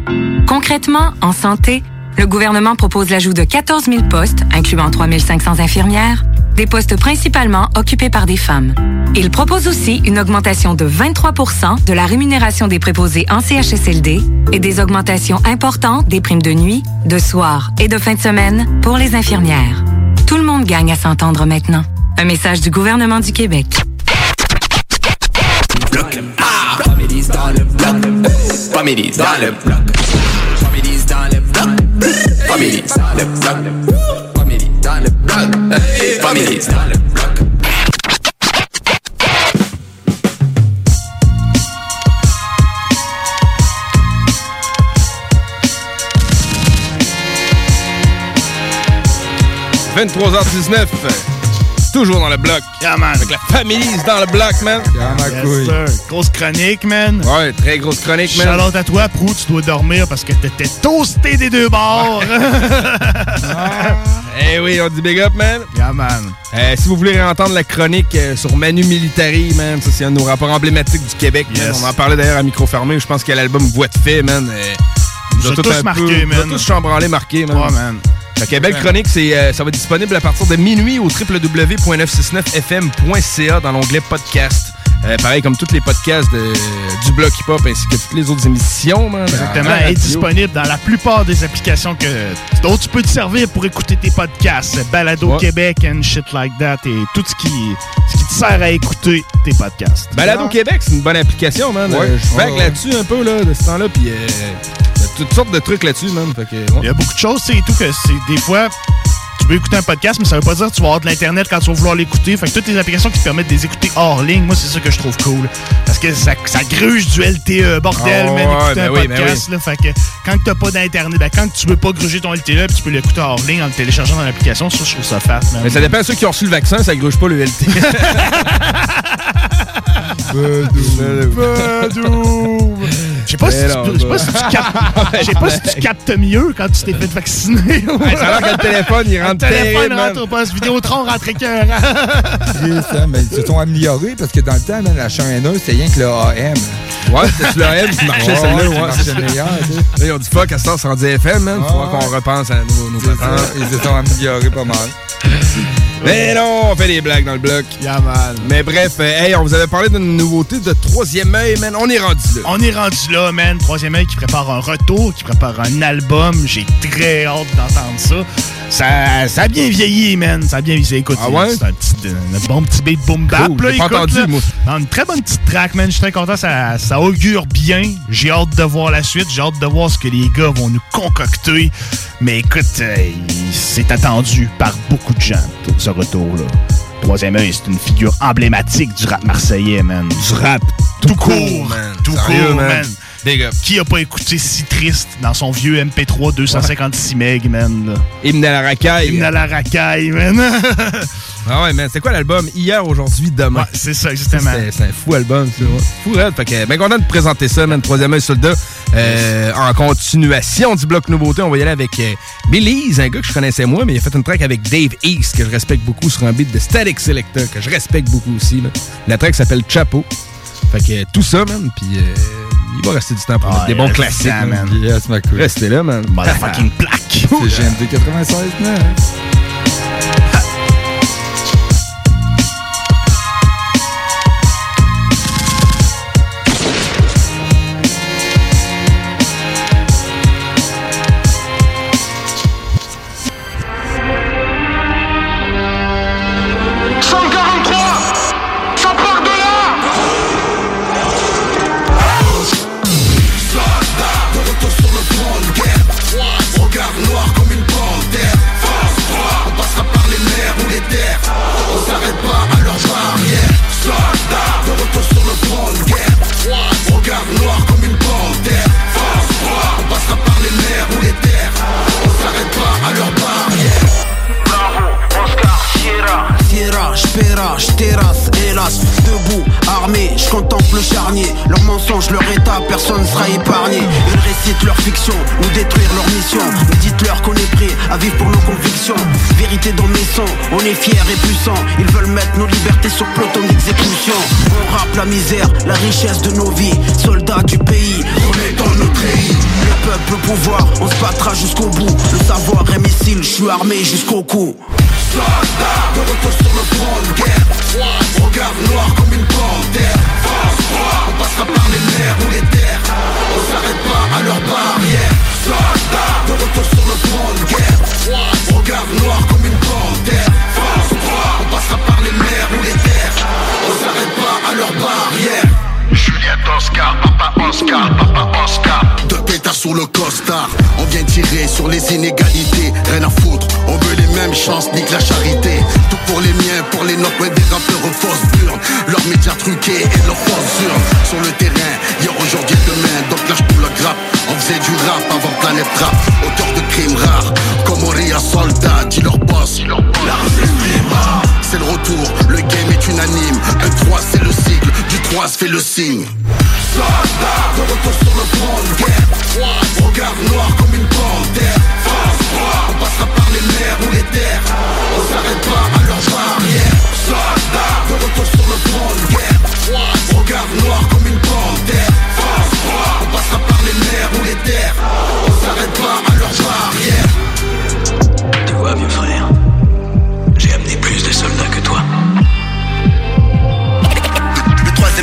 Concrètement, en santé, le gouvernement propose l'ajout de 14 000 postes, incluant 3 500 infirmières, des postes principalement occupés par des femmes. Il propose aussi une augmentation de 23% de la rémunération des préposés en CHSLD et des augmentations importantes des primes de nuit, de soir et de fin de semaine pour les infirmières. Tout le monde gagne à s'entendre maintenant. Un message du gouvernement du Québec. Bloc. Families dans le bloc. Families dans le bloc. Families dans le bloc. « 23h19, toujours dans le bloc. Avec la famille dans le bloc, man. Yes, sir. Grosse chronique, man. Ouais, très grosse chronique, man. Charlotte à toi, Prou, tu dois dormir parce que t'étais toasté des deux bords. Eh oui, on dit big up, man. Yeah, man. Euh, si vous voulez entendre la chronique euh, sur Manu Militari, man, ça c'est un de nos rapports emblématiques du Québec. man. Yes. On en parlait d'ailleurs à micro fermé. Je pense qu'il y a l'album Voix de fait, man. Euh, Nous a tout tous marqué, peu- nous a man. tous chambranlé marqué, man. Ouais, man. Fait belle chronique, c'est, euh, ça va être disponible à partir de minuit au www.969fm.ca dans l'onglet podcast. Euh, pareil comme tous les podcasts de- du Bloc Hip Hop ainsi que toutes les autres émissions, man. Exactement, la est disponible dans la plupart des applications que dont tu peux te servir pour écouter tes podcasts, Balado Ouais. Québec and shit like that et tout ce qui, ce qui te sert à écouter tes podcasts. Balado Québec, c'est une bonne application, man. Ouais. Euh, je vague Ouais, ouais. là-dessus un peu là, de ce temps-là, puis toutes sortes de trucs là-dessus, man. Fait que, ouais. Il y a beaucoup de choses, et tout, que c'est des fois, tu peux écouter un podcast, mais ça veut pas dire que tu vas avoir de l'Internet quand tu vas vouloir l'écouter. Fait que toutes les applications qui te permettent de les écouter hors ligne, moi, c'est ça que je trouve cool. Parce que ça, ça gruge du LTE, bordel, man, ouais, écouter ben un oui, ben podcast, là. Fait que quand t'as pas d'Internet, ben quand tu veux pas gruger ton LTE, puis tu peux l'écouter hors ligne en le téléchargeant dans l'application, ça, je trouve ça fat, man. Mais ça dépend de ceux qui ont reçu le vaccin, ça gruge pas le LT. Je sais pas, si tu- pas si captes, je sais pas si tu captes mieux quand tu t'es fait vacciner. Ouais, ça a l'air que le téléphone, il rentre Le téléphone rentre au poste. Vidéotron rentre écœurant. Hein, mais ils se sont améliorés parce que dans le temps, la chaîneuse, c'était rien que le AM. Ouais, c'était le AM qui marchait celle-là, ouais. c'est ça. meilleur. Là, ils ont dit fuck, à ce temps, c'est rendu FM, man. Faut qu'on repense à nos, nos patentes. Ils se sont améliorés pas mal. Mais non, on fait des blagues dans le bloc. Yeah, man. Mais bref, euh, hey, on vous avait parlé d'une nouveauté de troisième œil, man. On est rendu là. On est rendu là, man. Troisième œil qui prépare un retour, qui prépare un album. J'ai très hâte d'entendre ça. Ça. Ça a bien vieilli, man. Ça a bien vieilli. Écoute, Ah ouais? c'est un, petit, un bon petit beat boom bap. Cool, là, j'ai pas écoute, entendu, là. moi. Non, Une très bonne petite track, man. Je suis très content. Ça, ça augure bien. J'ai hâte de voir la suite. J'ai hâte de voir ce que les gars vont nous concocter. Mais écoute, euh, c'est attendu par beaucoup de gens, tout ce retour-là. Troisième œil, c'est une figure emblématique du rap marseillais, man. Du rap tout, court, man. Tout Sérieux, court, man. man. Big up. Qui a pas écouté si triste dans son vieux MP3 256 meg, man? Là? Hymne à la racaille. Hymne à la racaille, man. Ah ouais, man. C'est quoi l'album? Hier, aujourd'hui, demain? Ouais, c'est ça, justement. C'est un fou album, ça. ouais. Fou raide. Fait que, ben content de te présenter ça, man. Troisième œil soldat. Euh, en continuation du bloc nouveauté, on va y aller avec euh, Belize, un gars que je connaissais moi, mais il a fait une track avec Dave East, que je respecte beaucoup sur un beat de Static Selector, que je respecte beaucoup aussi. La track s'appelle Chapeau. Fait que, euh, tout ça, man. Puis, euh, il va rester du temps pour Ah, mettre des bons classiques, man. Yes, ma. Restez là, man. Motherfucking plaque. C'est GMD 96, man. J'péra, j'terrasse, hélas. Debout, armé, je contemple le charnier. Leurs mensonges, leur état, personne ne sera épargné. Ils récitent leur fiction ou détruire leur mission Mais dites-leur qu'on est prêt à vivre pour nos convictions. Vérité dans mes sons, on est fiers et puissants Ils veulent mettre nos libertés sur peloton d'exécution. On rappe la misère, la richesse de nos vies. Soldats du pays, on est dans notre pays. Le peuple, le pouvoir, on se battra jusqu'au bout. Le savoir est missile, je suis armé jusqu'au cou. Soldats de retour sur le front de guerre Regard noir comme une panthère Force on passera par les mers ou les terres On s'arrête pas à leurs barrières Soldats de retour sur le front de guerre Regard noir comme une panthère Force on passera par les mers ou les terres On s'arrête pas à leurs barrières Julien Oscar, papa Oscar, papa Oscar Sur le costard On vient tirer sur les inégalités. Rien à foutre, on veut les mêmes chances, nique la charité. Tout pour les miens, pour les nôtres, ouais, des rappeurs aux fausses burnes Leurs médias truqués et leurs fausses urnes Sur le terrain, hier, aujourd'hui demain. Donc lâche pour le grappe, on faisait du rap avant Planète Rap. Auteur de crimes rares, comme Auria Soldat, dit leur boss. C'est le retour, le game est unanime. Un 3 c'est le sigle, du 3 se fait le signe Soldats de retour sur le front de guerre Regard noir comme une panthère Force on passera par les mers ou les terres On s'arrête pas à leurs barrières Soldats de retour sur le front de guerre Regard noir comme une panthère Force froid, on passera par les mers ou les terres On s'arrête pas à leurs barrières Tu vois, vieux frère, j'ai amené plus de soldats que toi.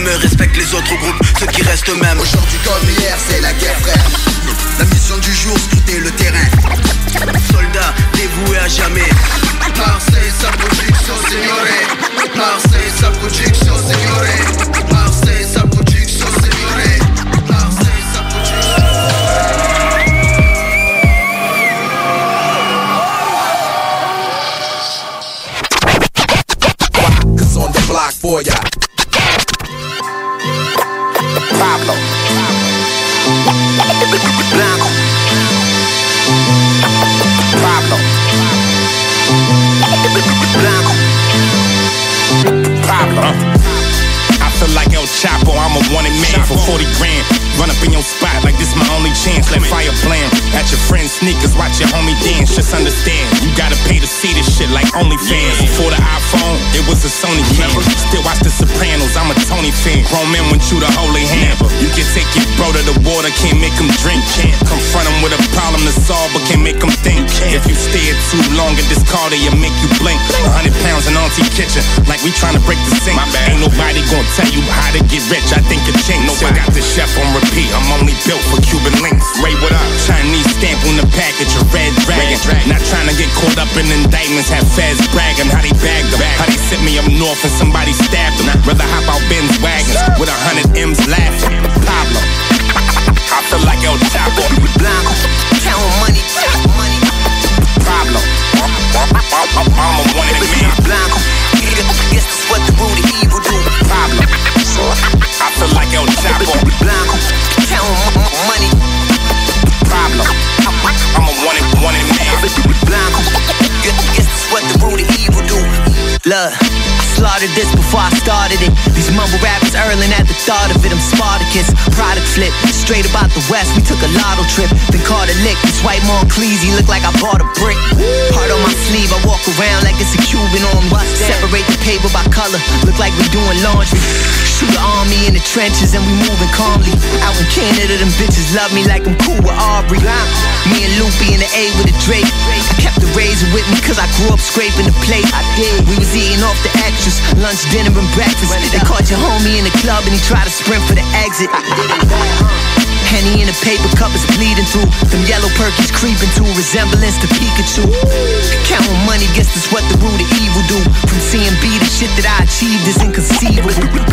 Le troisième respecte les autres groupes, ceux qui restent eux-mêmes Aujourd'hui comme hier, c'est la guerre frère. La mission du jour, scruter le terrain. Soldats dévoués à jamais. Marseille, sa production, signore. Marseille, sa production, signore. Marseille, sa production, signore. For ya. 40 grand. Run up in your spot like this my only chance. Let fire blam. At your friend's sneakers, watch your homie dance. Just understand, you gotta pay to see this like OnlyFans. Before the iPhone, it was a Sony camera. Still watch The Sopranos, I'm a Tony fan. Grown men want you to hold a hand. You can take your bro to the water, can't make him drink. Can't confront him with a problem to solve, but can't make him think. If you stay here too long in this car, they'll make you blink. A hundred pounds in auntie kitchen, like we tryna break the sink. Ain't nobody gonna tell you how to get rich. I think a chink. Still got the chef on repeat. I'm only built for Cuban links. Ray, what up? Chinese stamp on the package, a red dragon. Not trying to get caught up in indictments. Have feds bragging how they bagged them. How they sent me up north and somebody stabbed them. Rather hop out Ben's wagons with a hundred M's laughing. Pablo. I feel like El Chapo. Blanco, count money, money Pablo. I'm a one in man. Blanco, guess that's what the root of evil do Pablo. I feel like El Chapo. Blanco, count Look, I slaughtered this before I started it. These mumble rappers earling at the thought of it. I'm Spartacus, product flip. Straight about the west, we took a lotto trip. Then caught a lick. This white Moncleese, look like I bought a brick. Heart on my sleeve, I walk around like it's a Cuban on me. Separate the paper by color, look like we're doing laundry. Shoot the army in the trenches and we moving calmly. Out in Canada, them bitches love me like I'm cool with Aubrey. Me and Loopy in the A with a Drake. I kept the razor with me cause I grew up scraping the plate. I did. We was eating off the extras, lunch, dinner, and breakfast. They caught your homie in the club and he tried to sprint for the exit. Henny in a paper cup is bleeding through. Them yellow perkies creeping to resemblance to Pikachu. Counting money, guess that's what the root of evil do. From CMB, the shit that I achieved is inconceivable.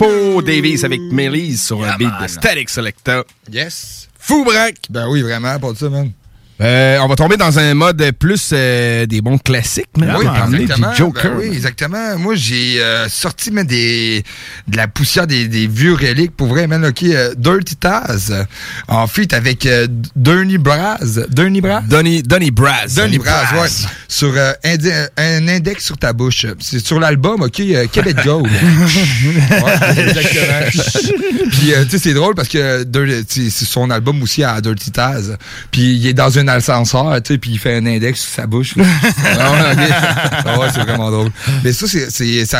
Chapeau Davis avec Melise sur un beat de Static Selecta. Yes. Fou braque! Ben oui, vraiment, pas de ça, man. Euh, on va tomber dans un mode plus euh, des bons classiques, mais oui, du exactement. Joker. Ben oui, exactement. Moi, j'ai euh, sorti mais, des, de la poussière des, des vieux reliques. Pour vrai, man, OK, euh, Dirty Taz, en feat avec euh, Donny Braz. Donny Braz? Donny, Donny Braz. Donny Braz, Braz. ouais. Sur euh, indi- un index sur ta bouche. C'est sur l'album, OK, euh, Québec Gold. ouais, exactement. Puis, euh, tu sais, c'est drôle parce que c'est son album aussi à Dirty Taz. Puis, il est dans un ascenseur, tu sais, puis il fait un index sur sa bouche. Ah ouais, ok. Ah ouais, c'est vraiment drôle. Mais ça, c'est, ça,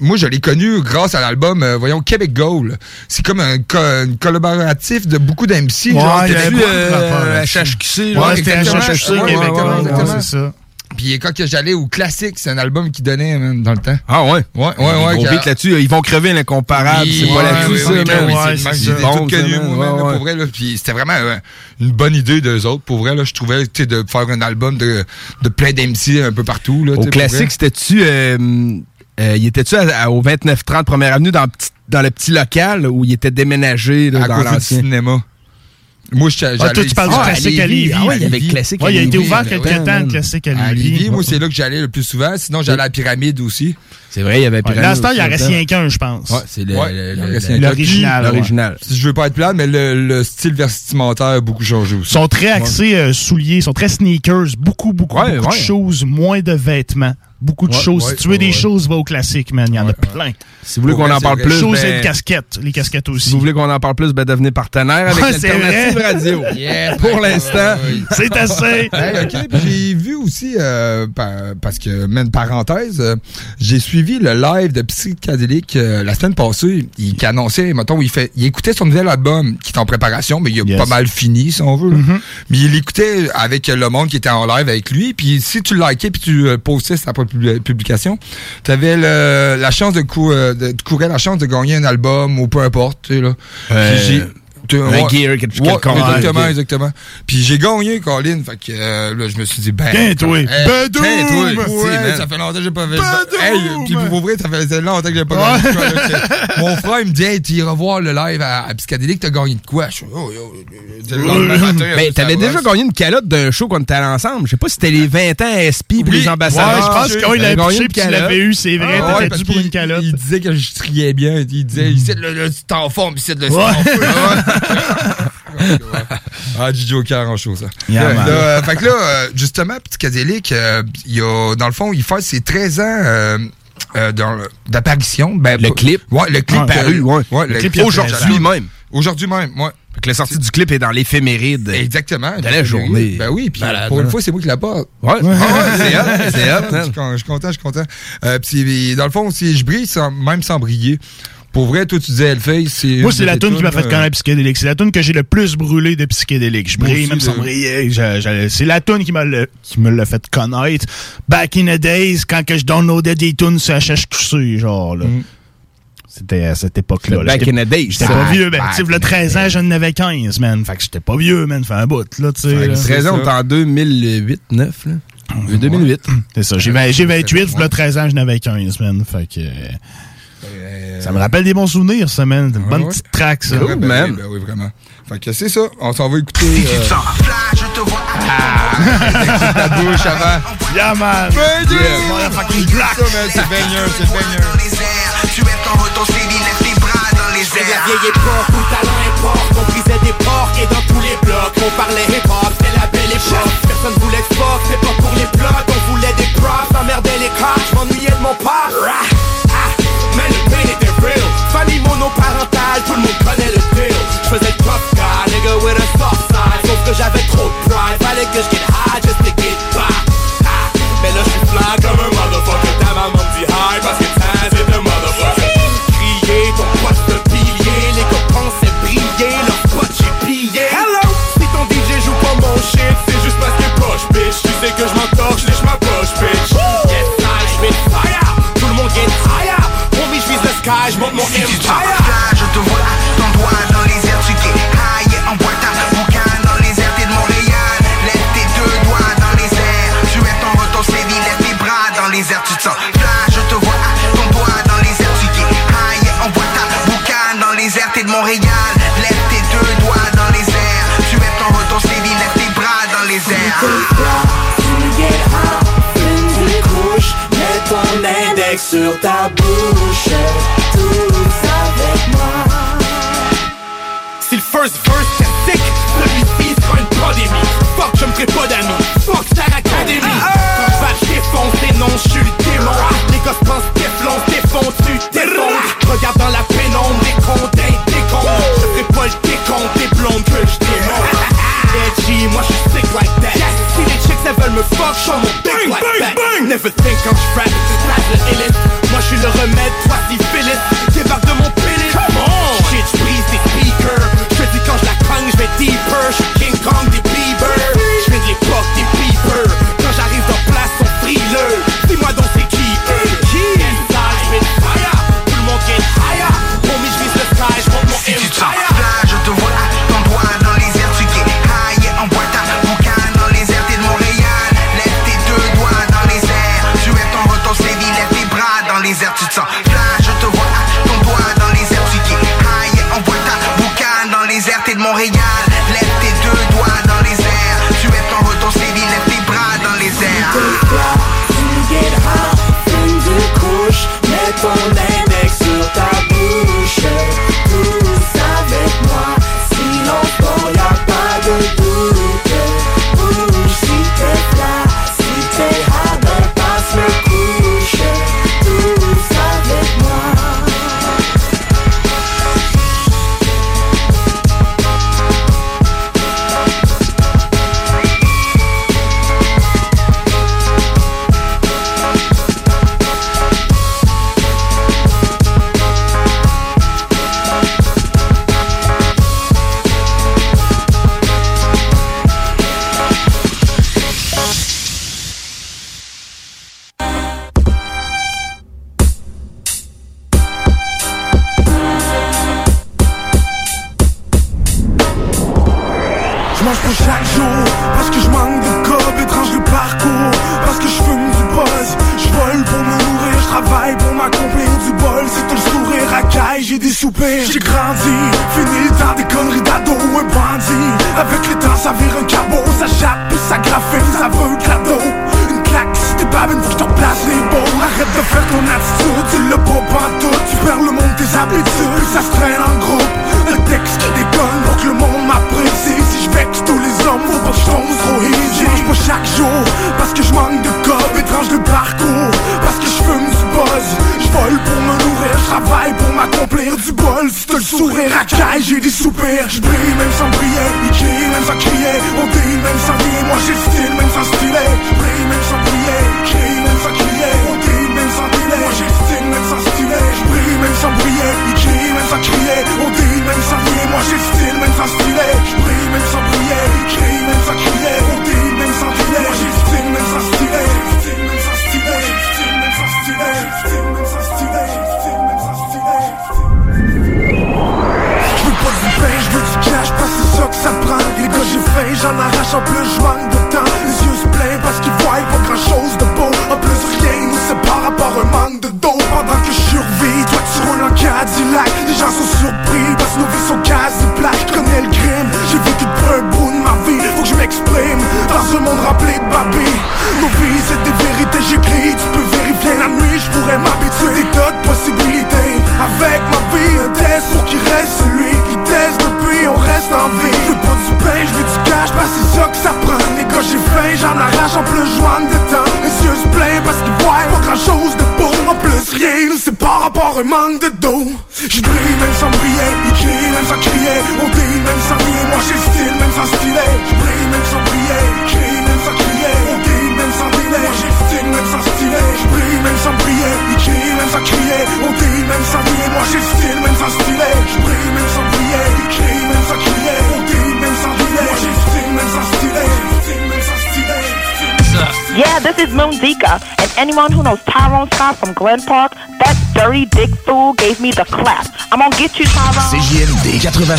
moi, je l'ai connu grâce à l'album, euh, voyons, Québec Gold. C'est comme un, co- un collaboratif de beaucoup d'MC. Ouais, il y avait. HHQC, Ouais, c'était. HHQC, Québec exactement. c'est ça. Puis quand que j'allais au classique, c'est un album qui donnait man, dans le temps. Ah ouais? Ouais, ouais, Des ouais. gros là-dessus, ils vont crever l'incomparable. Oui, c'est pas ouais, là-dessus, ça, oui, Ouais, c'est tout Bon, connu, moi, ouais, pour vrai, là. Puis c'était vraiment euh, une bonne idée d'eux autres, pour vrai, là. Je trouvais, tu de faire un album de, de plein d'MC un peu partout, là. Au classique, c'était-tu. Euh, euh, il était-tu à- à- au 29-30 première avenue dans, le petit- dans le petit local où il était déménagé là, À dans du l'ancien? cinéma. Moi, je Ah, toi, tu parles du classique à Lévis. Ah ouais, il y avait classique Ouais, à il a été Lévis. ouvert quelque ouais, temps, le classique à À Lévis. Lévis, moi, c'est là que j'allais le plus souvent. Sinon, j'allais à la pyramide aussi. C'est vrai, il y avait Pyramide Là, à ce temps, il en reste rien qu'un, je pense. Ouais, c'est l'original. L'original. Si je veux pas être plate, mais le, le style vestimentaire a beaucoup changé aussi. Ils sont très axés euh, souliers, ils sont très sneakers, beaucoup, beaucoup, de choses, moins de vêtements. Beaucoup de Ouais, choses. ouais, si tu veux ouais, des ouais. choses, va au classique, man. Il y en a plein. Si vous voulez qu'on en parle plus, Choses et ben, de casquettes. Les casquettes aussi. si vous voulez qu'on en parle plus, ben devenez partenaire avec vrai. Radio. Pour l'instant. C'est assez. Hey, puis j'ai vu aussi, euh, pa- parce que, même parenthèse, euh, j'ai suivi le live de Psychadélique euh, la semaine passée, il, qui annonçait, mettons, il, fait, il écoutait son nouvel album qui est en préparation, mais il a Yes. pas mal fini, si on veut. Mhm. Mais il écoutait avec le monde qui était en live avec lui, puis si tu le likais puis tu euh, postais sa publication, tu avais la chance de, cou euh, de, de courir la chance de gagner un album ou peu importe, tu sais, là. Un ouais. gear, quelque- Ouais, quelconque. exactement, exactement. Puis j'ai gagné, Colin. Fait que euh, là, je me suis dit, ben. Bedoum! tiens-toi, Ouais, si, man, ça fait longtemps que j'ai pas fait. Hey, puis pour vrai, ça fait longtemps que j'ai pas gagné de quoi, là, que- Mon frère, il me dit, hey, tu iras voir le live à, à Psychadélique, t'as gagné de quoi? Je suis, oh, yo, Ben, t'avais va. déjà gagné une calotte d'un show qu'on était allés ensemble. Je sais pas si c'était les 20 ans SP pour les ambassadeurs. je pense qu'il l'avait gagné eu, c'est vrai. Ah T'étais dû pour une calotte. Il disait que je triais bien. Il disait, ici, le, le, c'est en forme, ici, le, en feu. Ah, du Joker en show, ça. Yeah, Là, man. là, euh, fait que là, euh, justement, Petit Cadélique, euh, il y a, dans le fond, il fait ses 13 ans euh, euh, d'apparition. Ben, Le clip. Ouais, le clip. Ah, paru, ouais. ouais Le le clip, aujourd'hui même. Aujourd'hui même, ouais. Fait que la sortie du clip est dans l'éphéméride. Exactement. De la journée. Ben oui, puis Malade, pour hein. une fois, c'est moi qui l'apporte. Ouais. Ah ouais, c'est hot, c'est hot, Je suis con- je suis content, je suis content. Euh, puis dans le fond, si je brille, sans, même sans briller. Pour vrai, toi, tu disais Elface, c'est. Moi, c'est la tune qui m'a fait euh, connaître Psychédélique. C'est la tune que j'ai le plus brûlé de Psychédélique. Je brille même sans briller. C'est la tune qui qui me l'a fait connaître. Back in the days, quand que je downloadais des tunes sur HHQC, genre, là. C'était à cette époque-là. Back in the days, J'étais pas vieux, ben, tu sais, le in the 13 ans, j'en avais 15, man. Fait que j'étais pas vieux, man. Fait un bout, là, tu sais. là. 13 ans, on est en 2008, 9, là. 2008. C'est ça. J'ai vingt- j'ai 28, le 13 ans, j'en avais 15, man. Fait que. Euh, Ça me rappelle des bons souvenirs, ça, man. Une bonne ouais. petite track, ça. Ouais, ben, oui, ben oui, vraiment. Fait que c'est ça. On s'en va écouter. euh, avec ta bouche avant. Yeah, man. Ben, Yeah, motherfucking black. Ça, man, c'est baigneur, c'est baigneur. Tu es en retour, c'est tes bras dans les airs. La vieille époque où talent importe, on brisait des porcs et dans tous les blocs, on parlait hip-hop, c'était la belle époque. Personne voulait Xbox, c'est pas pour les blocs, on voulait des props, emmerdait les cops, je m'ennuyais de mon père. Mais le pain était real, famille monoparentale, tout le monde connaît le deal. Je faisais le tough guy, nigga with a soft side, sauf que j'avais trop de pride, fallait que je high just sur ta bouche, tous avec moi. Si le first verse c'est sick, celui-ci sera une pandémie. Fuck, je me ferai pas d'amis. Fuck Star Academy. Ah, ah. Quand va défoncer, non, je suis le démon. Les gosses pensent déflon, défon, tu t'effondres. Regarde dans la pénombre, des cons, des décomptes. Je ferai pas le décompte, des blondes que je démonte. Ah, edgy, moi je suis sick like that. Si les chicks elles veulent me fuck, je mon dick like that. Never think I'm strapped, c'est pas le suis le remède, toi si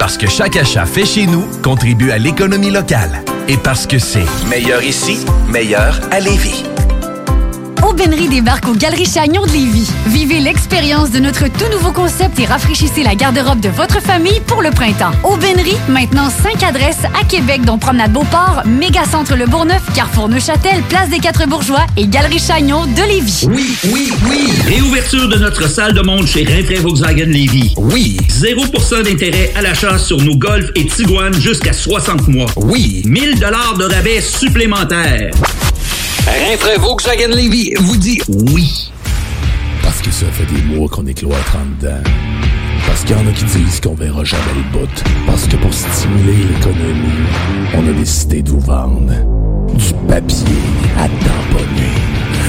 Parce que chaque achat fait chez nous contribue à l'économie locale. Et parce que c'est meilleur ici, meilleur à Lévis. Aubainerie débarque aux Galeries Chagnon de Lévis. Vivez l'expérience de notre tout nouveau concept et rafraîchissez la garde-robe de votre famille pour le printemps. Aubainerie, maintenant 5 adresses à Québec, dont Promenade Beauport, Mégacentre Le Bourgneuf, Carrefour Neuchâtel, Place des Quatre Bourgeois et Galerie Chagnon de Lévis. Oui, oui, oui. Réouverture de notre salle de monde chez Rinfrae Volkswagen Lévis. Oui. 0% d'intérêt à l'achat sur nos Golf et Tiguan jusqu'à 60 mois. Oui. 1000 dollars de rabais supplémentaires. Rinfrae Volkswagen Lévis vous dit oui. Parce que ça fait des mois qu'on est cloître en dedans. Parce qu'il y en a qui disent qu'on verra jamais le bout. Parce que pour stimuler l'économie, on a décidé de vous vendre du papier à tamponner.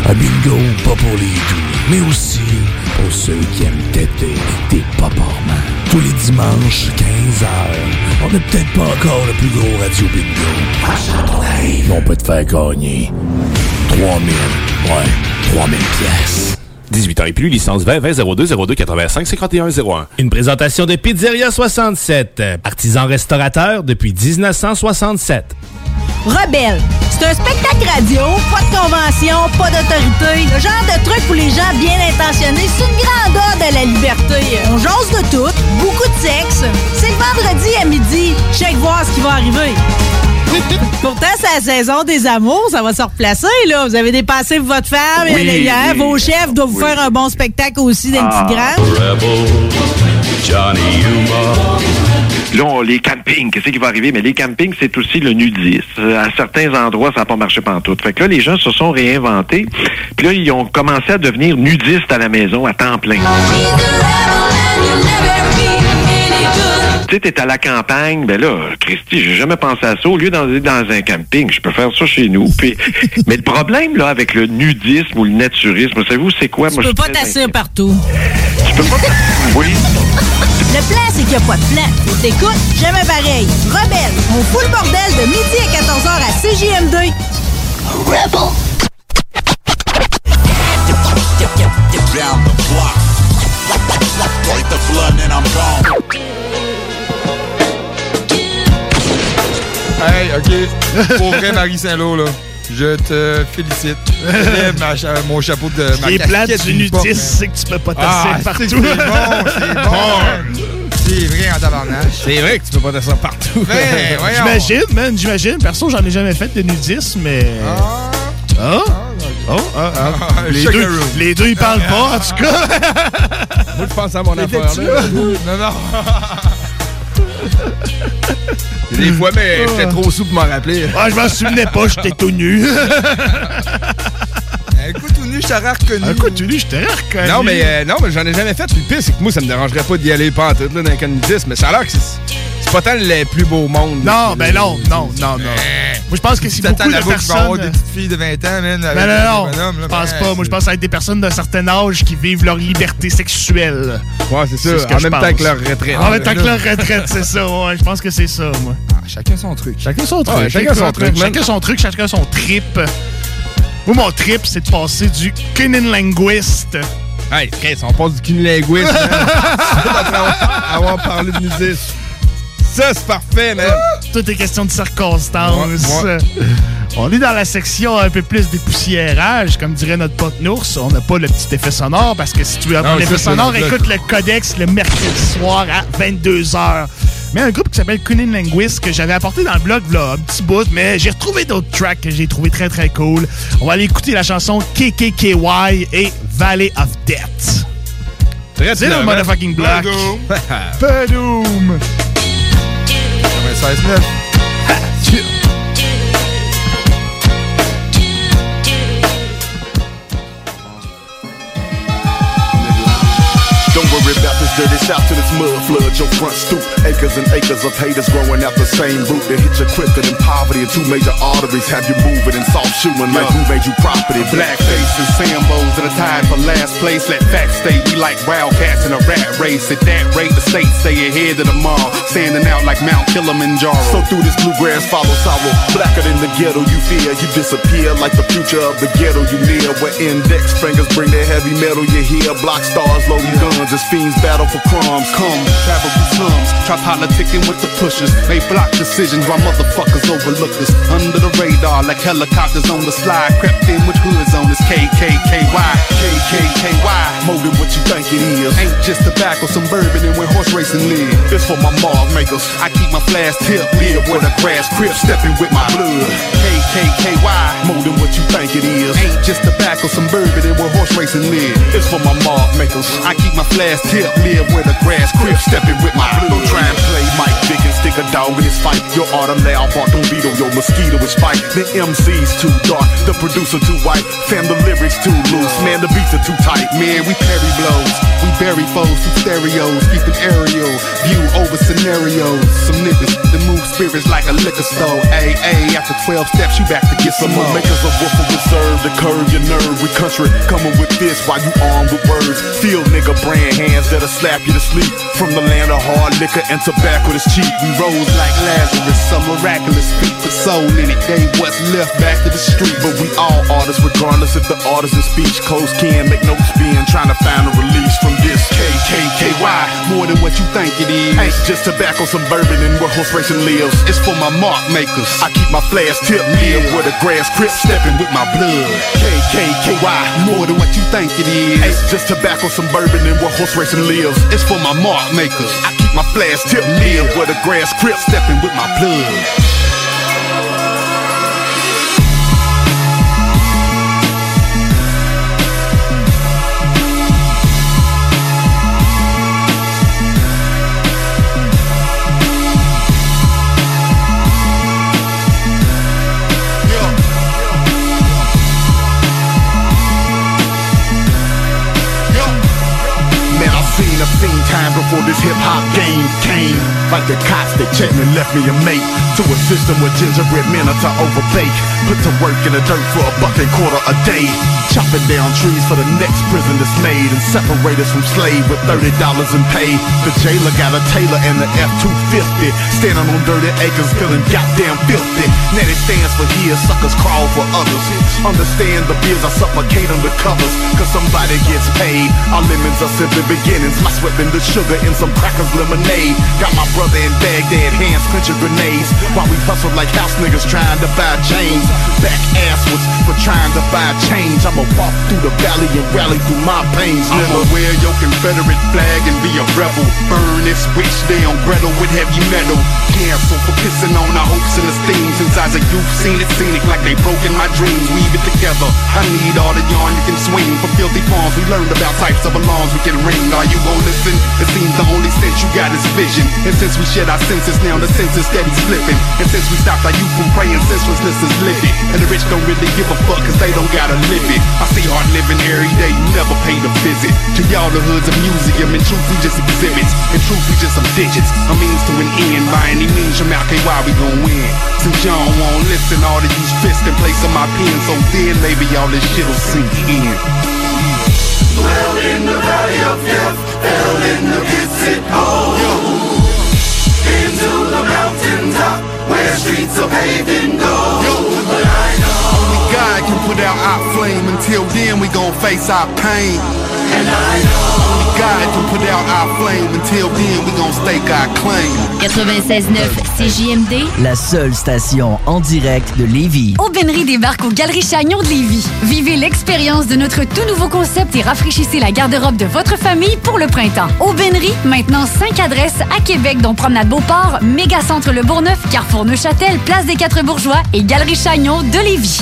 Un bingo pas pour les doux, mais aussi pour ceux qui aiment têter des paparmans. Tous les dimanches, 15h, on n'est peut-être pas encore le plus gros radio bingo. Rêve, on peut te faire gagner 3000, ouais, 3000 pièces. 18 ans et plus, licence 20 20 02 02 85 51 01. Une présentation de Pizzeria 67, artisan restaurateur depuis 1967. Rebelle, c'est un spectacle radio, pas de convention, pas d'autorité, le genre de truc pour les gens bien intentionnés, c'est une grande ode à la liberté. On jase de tout, beaucoup de sexe. C'est le vendredi à midi, check voir ce qui va arriver. Pourtant, c'est la saison des amours, ça va se replacer, là. Vous avez dépassé votre femme Oui, hier, oui, vos chefs doivent vous faire un bon spectacle aussi d'un Ah. petit grand. Johnny Là, on- les campings, qu'est-ce qui va arriver? Mais les campings, c'est aussi le nudisme. À certains endroits, ça n'a pas marché pantoute. Fait que là, les gens se sont réinventés. Puis là, ils ont commencé à devenir nudistes à la maison à temps plein. Tu sais, t'es à la campagne, ben là, Christy, j'ai jamais pensé à ça. Au lieu d'aller dans un camping, je peux faire ça chez nous. Puis, mais le problème, là, avec le nudisme ou le naturisme, savez-vous, c'est quoi? Tu Moi, peux je pas t'asseoir partout. Tu peux pas... Oui. Le plan, c'est qu'il n'y a pas de plan. Et t'écoutes, jamais pareil. Rebelle, on fout le bordel de midi à 14h à CJM2. Rebel. Down the block. Break the blood and I'm gone. Hey, OK. Pour vrai, Marie Saint-Lô, là, je te félicite. Lève ma cha- mon chapeau de ma qui est plate casquette du nudiste, c'est que tu peux pas Ah, tasser c'est partout. C'est bon, c'est bon. C'est vrai en tabarnak. C'est vrai que tu peux pas tasser partout. Ben. J'imagine, man, j'imagine. Perso, j'en ai jamais fait de nudisme, mais. Ah? Oh, ah, ah. Les, Sugar deux, les deux, ils parlent pas, en tout cas. Moi, je pense à mon affaire, là? Non, non. Des fois, mais j'étais trop sous pour m'en rappeler. Ah, je m'en souvenais pas, j'étais tout nu. Un coup tout nu, je t'aurais reconnu. Un coup tout nu, je t'aurais reconnu. Non, mais, euh, non, mais j'en ai jamais fait. Puis le pire, c'est que moi, ça me dérangerait pas d'y aller pas en tout, là, dans un nudisme. Mais ça a l'air que c'est c'est pas tant le plus beau monde. Non, ben non, non, non, non. Moi, je pense que si beaucoup de personnes... des petites filles de 20 ans, man. Ben non, non, là, je pense ben, pas. Moi, je pense à être des personnes d'un certain âge qui vivent leur liberté sexuelle. Ouais, c'est ça. que En même temps que leur retraite. En même temps que leur retraite, c'est ça, ouais. Je pense que c'est ça, moi. Chacun son truc. Chacun son truc. Chacun son truc. Chacun son truc, chacun son trip. Moi, mon trip, c'est de passer du Linguist. Hey, Chris, on passe du cunilinguiste, man. Après avoir- avoir parlé de musique. Ça, c'est parfait, man. Tout est question de circonstances. Ouais, ouais. On est dans la section un peu plus dépoussiérage, comme dirait notre pote Nours. On n'a pas le petit effet sonore parce que si tu veux avoir l'effet sonore, écoute le codex le mercredi soir à 22h. Mais un groupe qui s'appelle Kunin Linguist que j'avais apporté dans le blog là, un petit bout, mais j'ai retrouvé d'autres tracks que j'ai trouvé très très cool. On va aller écouter la chanson KKKY et Valley of Death. C'est le finalement. motherfucking black. Padoom. 96 Don't this shout to this mud flood your front stoop. Acres and acres of haters growing out the same root. They hit you quicker than poverty and two major arteries have you moving and soft shoeing like who made you property. Black faces, Sambos that are tied for last place. Let facts stay. We like wildcats in a rat race. At that rate, the state stay ahead of the mall. Standing out like Mount Kilimanjaro. So through this bluegrass follow sorrow. Blacker than the ghetto you fear. You disappear like the future of the ghetto you near. Where index fingers bring their heavy metal you hear. Block stars loading guns as fiends battle for crumbs. Come, travel through slums. Try politicking with the pushers. They block decisions while motherfuckers overlook us. Under the radar like helicopters on the slide. Crept in with hoods on this KKKY. KKKY. More than what you think it is. Ain't just tobacco, some bourbon and where horse racing live. It's for my mark makers. I keep my flash tip. Live where the grass crib stepping with my blood. KKKY. More than what you think it is. Ain't just tobacco, some bourbon and where horse racing live. It's for my mark makers. I keep my flash tip. Live where the grass crib stepping with my blood. Don't try and play Mike and stick a dog in his fight. Your autumn loud bark don't beat on your mosquito is fight. The MC's too dark, the producer too white. Fam, the lyrics too loose. Man, the beats are too tight. Man, we parry blows. We bury foes through stereos. Keep an aerial view over scenarios. Some niggas that move spirits like a liquor store. Ay, after 12 steps, you back to get some more. more makers of Wolf of Reserve to curve your nerve. We country coming with this while you armed with words. Feel nigga brand hands that'll slap you to sleep. From the land of hard liquor and tobacco that's cheap. We rose like Lazarus, some miraculous feet for soul in it. They what's left back to the street. But we all artists, regardless if the artist in speech close can make no spin, trying to find a release from this KKKY, more than what you think it is. Ain't just tobacco, some bourbon, and where horse racing lives. It's for my mark makers. I keep my flash tip live where the grass crip stepping with my blood. KKKY, more than what you think it is. Ain't just tobacco, some bourbon, and where horse racing lives. It's for my mark makers. I keep my flash tip live where the grass crip stepping with my blood. Before this hip hop game came. Like the cops that checked me, left me a mate. To a system with gingerbread men to overbake. Put to work in the dirt for a buck and quarter a day. Chopping down trees for the next prison that's made. And separate us from slave with $30 in pay. The jailer got a tailor and the F-250. Standing on dirty acres feeling goddamn filthy. Now it stands for here, suckers crawl for others. Understand the bills, I suffocate under covers. Cause somebody gets paid. Our lemons are simply beginnings. My sweat been the sugar in some crackers lemonade. Got my brother in Baghdad, hands clenching grenades. While we hustle like house niggas trying to buy chains. Back ass was for trying to buy change. I'ma walk through the valley and rally through my pains. I'ma wear your Confederate flag and be a rebel. Burn this witch down, Gretel with heavy metal. Cancel for pissing on our hopes and esteem. Since I was a youth, seen it scenic like they broke in my dreams. Weave it together. I need all the yarn you can swing. From filthy farms, we learned about types of alarms we can ring. Are you gon' listen. It seems the only sense you got is vision. And since we shared our senses, now the senses steady flipping. And since we stopped our youth from praying, senselessness is living. And the rich don't really give a fuck cause they don't gotta live it. I see hard living every day, you never pay to visit. To y'all, the hood's a museum, and truth we just exhibits. And truth we just some digits. A means to an end. By any means, your mouth why we gon' win. Since y'all won't listen, all to use fist in place of my pen. So then maybe all this shit'll sink in. Dwell in the valley of death, in the pits it hole. Into the where streets are paved in gold. God can put out our flame. Until then, we gon' face our pain. And I know Only God can put out our flame. Until then, we gon' stake our claim. 96.9 CJMD. La seule station en direct de Lévis. Aubainerie débarque aux Galeries Chagnon de Lévis. Vivez l'expérience de notre tout nouveau concept et rafraîchissez la garde-robe de votre famille pour le printemps. Aubainerie, maintenant 5 adresses à Québec, dont Promenade Beauport, Mégacentre Le Bourgneuf, Carrefour Neuchâtel, Place des Quatre Bourgeois et Galerie Chagnon de Lévis.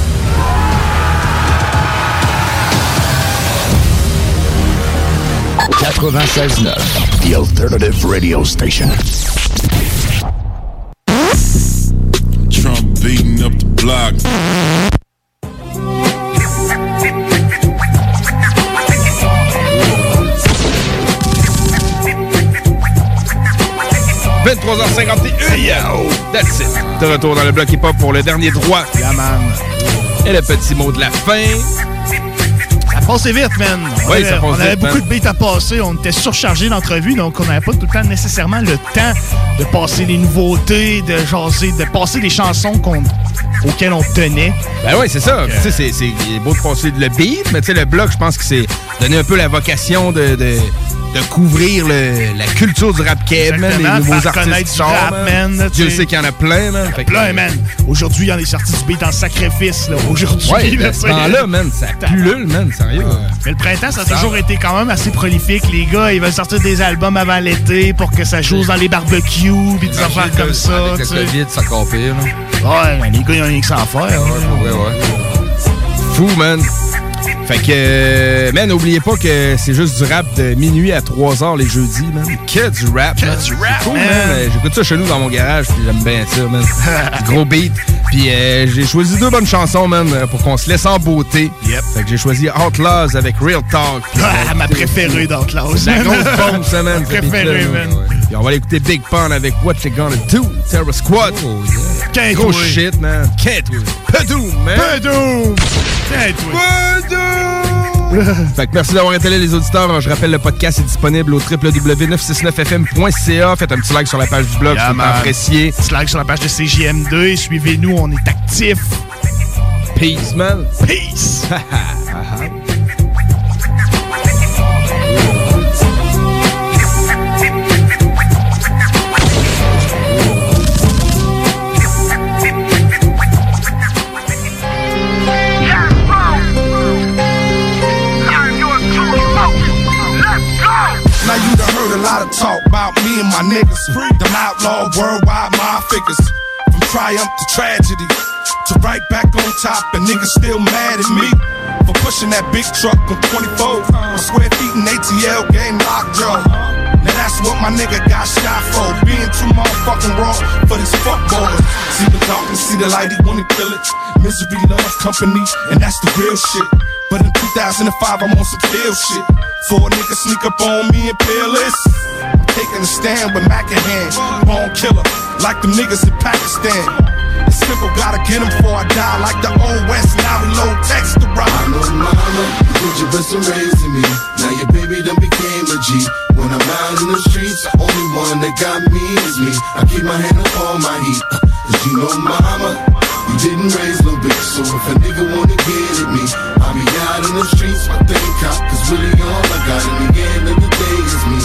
The alternative radio station. Trump beating up the block. « 23h51. That's it. De retour dans le bloc hip-hop pour le dernier droit. Et le petit mot de la fin. Passait vite, man. On Oui, avait, ça on avait vite, beaucoup man. de beats à passer. On était surchargé d'entrevues, donc on n'avait pas tout le temps nécessairement le temps de passer les nouveautés, de jaser, de passer les chansons qu'on- auxquelles on tenait. Ben oui, c'est ça. Tu sais, c'est- beau de passer le beat, mais tu sais, le bloc, je pense que c'est donner un peu la vocation de, de, de couvrir le- la culture du rap keb, man, les nouveaux artistes du rap, man, là, Dieu sait qu'il y en a plein, man. Plein, man. Aujourd'hui, il y en est sorti du beat en sacrifice, là. Aujourd'hui, Ouais, là, ce temps-là, man, ça pullule, man, sérieux. Mais le printemps, ça a Ça. toujours été quand même assez prolifique. Les gars, ils veulent sortir des albums avant l'été pour que ça joue dans les barbecues puis des affaires comme ça. Avec le. COVID, c'est encore pire. là. Ouais, les gars, ils ont rien que ça à faire. Ouais, ouais, ouais. Fou, man. Fait que, euh, man, n'oubliez pas que c'est juste du rap de minuit à 3 heures les jeudis, man. Que du rap, Que man. du rap, cool, man. man. J'écoute ça chez nous dans mon garage, puis j'aime bien ça, man. gros beat. Puis euh, j'ai choisi deux bonnes chansons, man, euh, pour qu'on se laisse en beauté. Yep. Fait que j'ai choisi Outlaws avec Real Talk. Ah, ma préférée d'Outlaws. La grosse bombe, ça, man. Ma préférée, man. Puis on va aller écouter Big Pun avec What You Gonna Do, Terror Squad. Can't Gros shit, man. Can't wait. Padoum, man. Padoum. Fait que merci d'avoir été là, les auditeurs. Je rappelle, le podcast est disponible au www.969fm.ca. Faites un petit like sur la page du blog, Yeah, c'est apprécié. Petit like sur la page de CJM2. Suivez-nous, on est actifs. Peace, man. Peace. heard a lot of talk about me and my niggas. Them outlaw worldwide my figures. From triumph to tragedy. To right back on top and niggas still mad at me. For pushing that big truck on 24. With square feet and ATL game lockjaw. Now that's what my nigga got shot for. Being too motherfucking raw for these fuckboys. See the darkness, see the light, he wanna kill it. Misery loves company, and that's the real shit. But in 2005, I'm on some kill shit. For a nigga sneak up on me and peerless. Taking a stand with Mac in hand. Born killer, like them niggas in Pakistan. It's simple, gotta get 'em before I die. Like the old West, now we low text to ride. I know mama, put your best in raising me. Now your baby done became a G. When I'm out in the streets, the only one that got me is me. I keep my hand up on my heat. uh, Cause you know mama, you didn't raise no bitch. So if a nigga wanna get at me, I'll be out in the streets, my thing cop. Cause really all I got in the end of the day is me.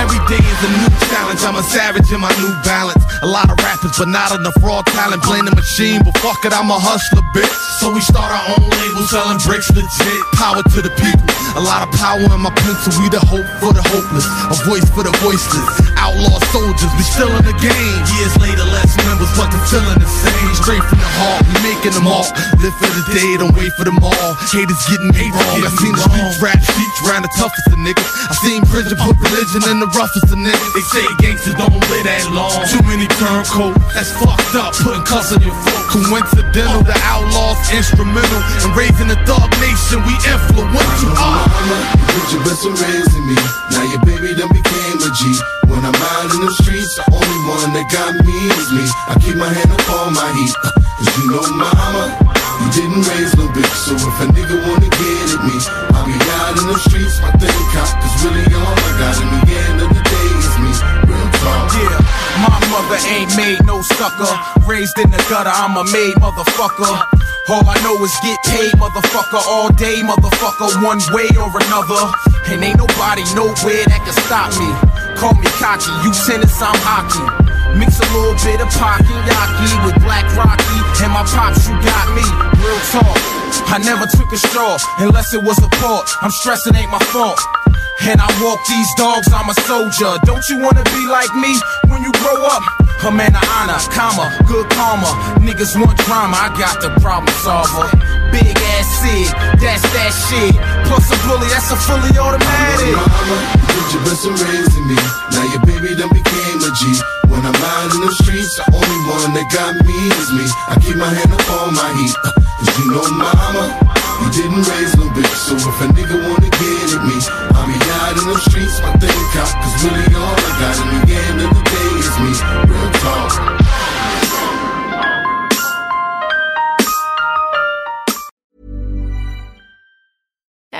Every day is a new challenge. I'm a savage in my new balance. A lot of rappers, but not enough raw talent. Blame the machine, but fuck it, I'm a hustler, bitch. So we start our own label, selling bricks legit. Power to the people. A lot of power in my pencil. We the hope for the hopeless, a voice for the voiceless. Outlaw soldiers, we still in the game. Years later, less members, but the feeling the same. Straight from the heart, we making them all. Live for the day, don't wait for them all. Haters getting me wrong. I seen the streets rap sheets round the toughest of niggas. I seen prison put religion in the roughest of niggas. They say gangsters don't live that long. Too many turncoats, that's fucked up. Putting cuss on your foot. Coincidental, the outlaws instrumental And raising the dog nation. We influential. Ah. Mama, you put your best in raising me. Now your baby done became a G. When I'm out in the streets, the only one that got me is me. I keep my hand up on my heat. uh, Cause you know mama, you didn't raise no bitch. So if a nigga wanna get at me, I'll be out in the streets, my thing cop. Cause really all I got in the end of the day is me. Real talk. Yeah, my mother ain't made no sucker. Raised in the gutter, I'm a made motherfucker. All I know is get paid, motherfucker, all day, motherfucker, one way or another. And ain't nobody nowhere that can stop me. Call me cocky, you tennis, I'm hockey. Mix a little bit of pocky yaki with black rocky, and my pops, you got me. Real talk, I never took a straw unless it was a port. I'm stressing, ain't my fault. And I walk these dogs, I'm a soldier. Don't you wanna be like me when you grow up? A man of honor, comma, good karma. Niggas want drama, I got the problem solver. Big ass sig, that's that shit. Plus a bully, that's a fully automatic. Mama, you put me. Now your baby done became a G. When I'm out in the streets, the only one that got me is me. I keep my hand up on my heat. uh, Cause you know mama, you didn't raise no bitch. So if a nigga wanna get at me, I'll be out in the streets, my thing cop. Cause really all I got in the end of the day is me. Real talk.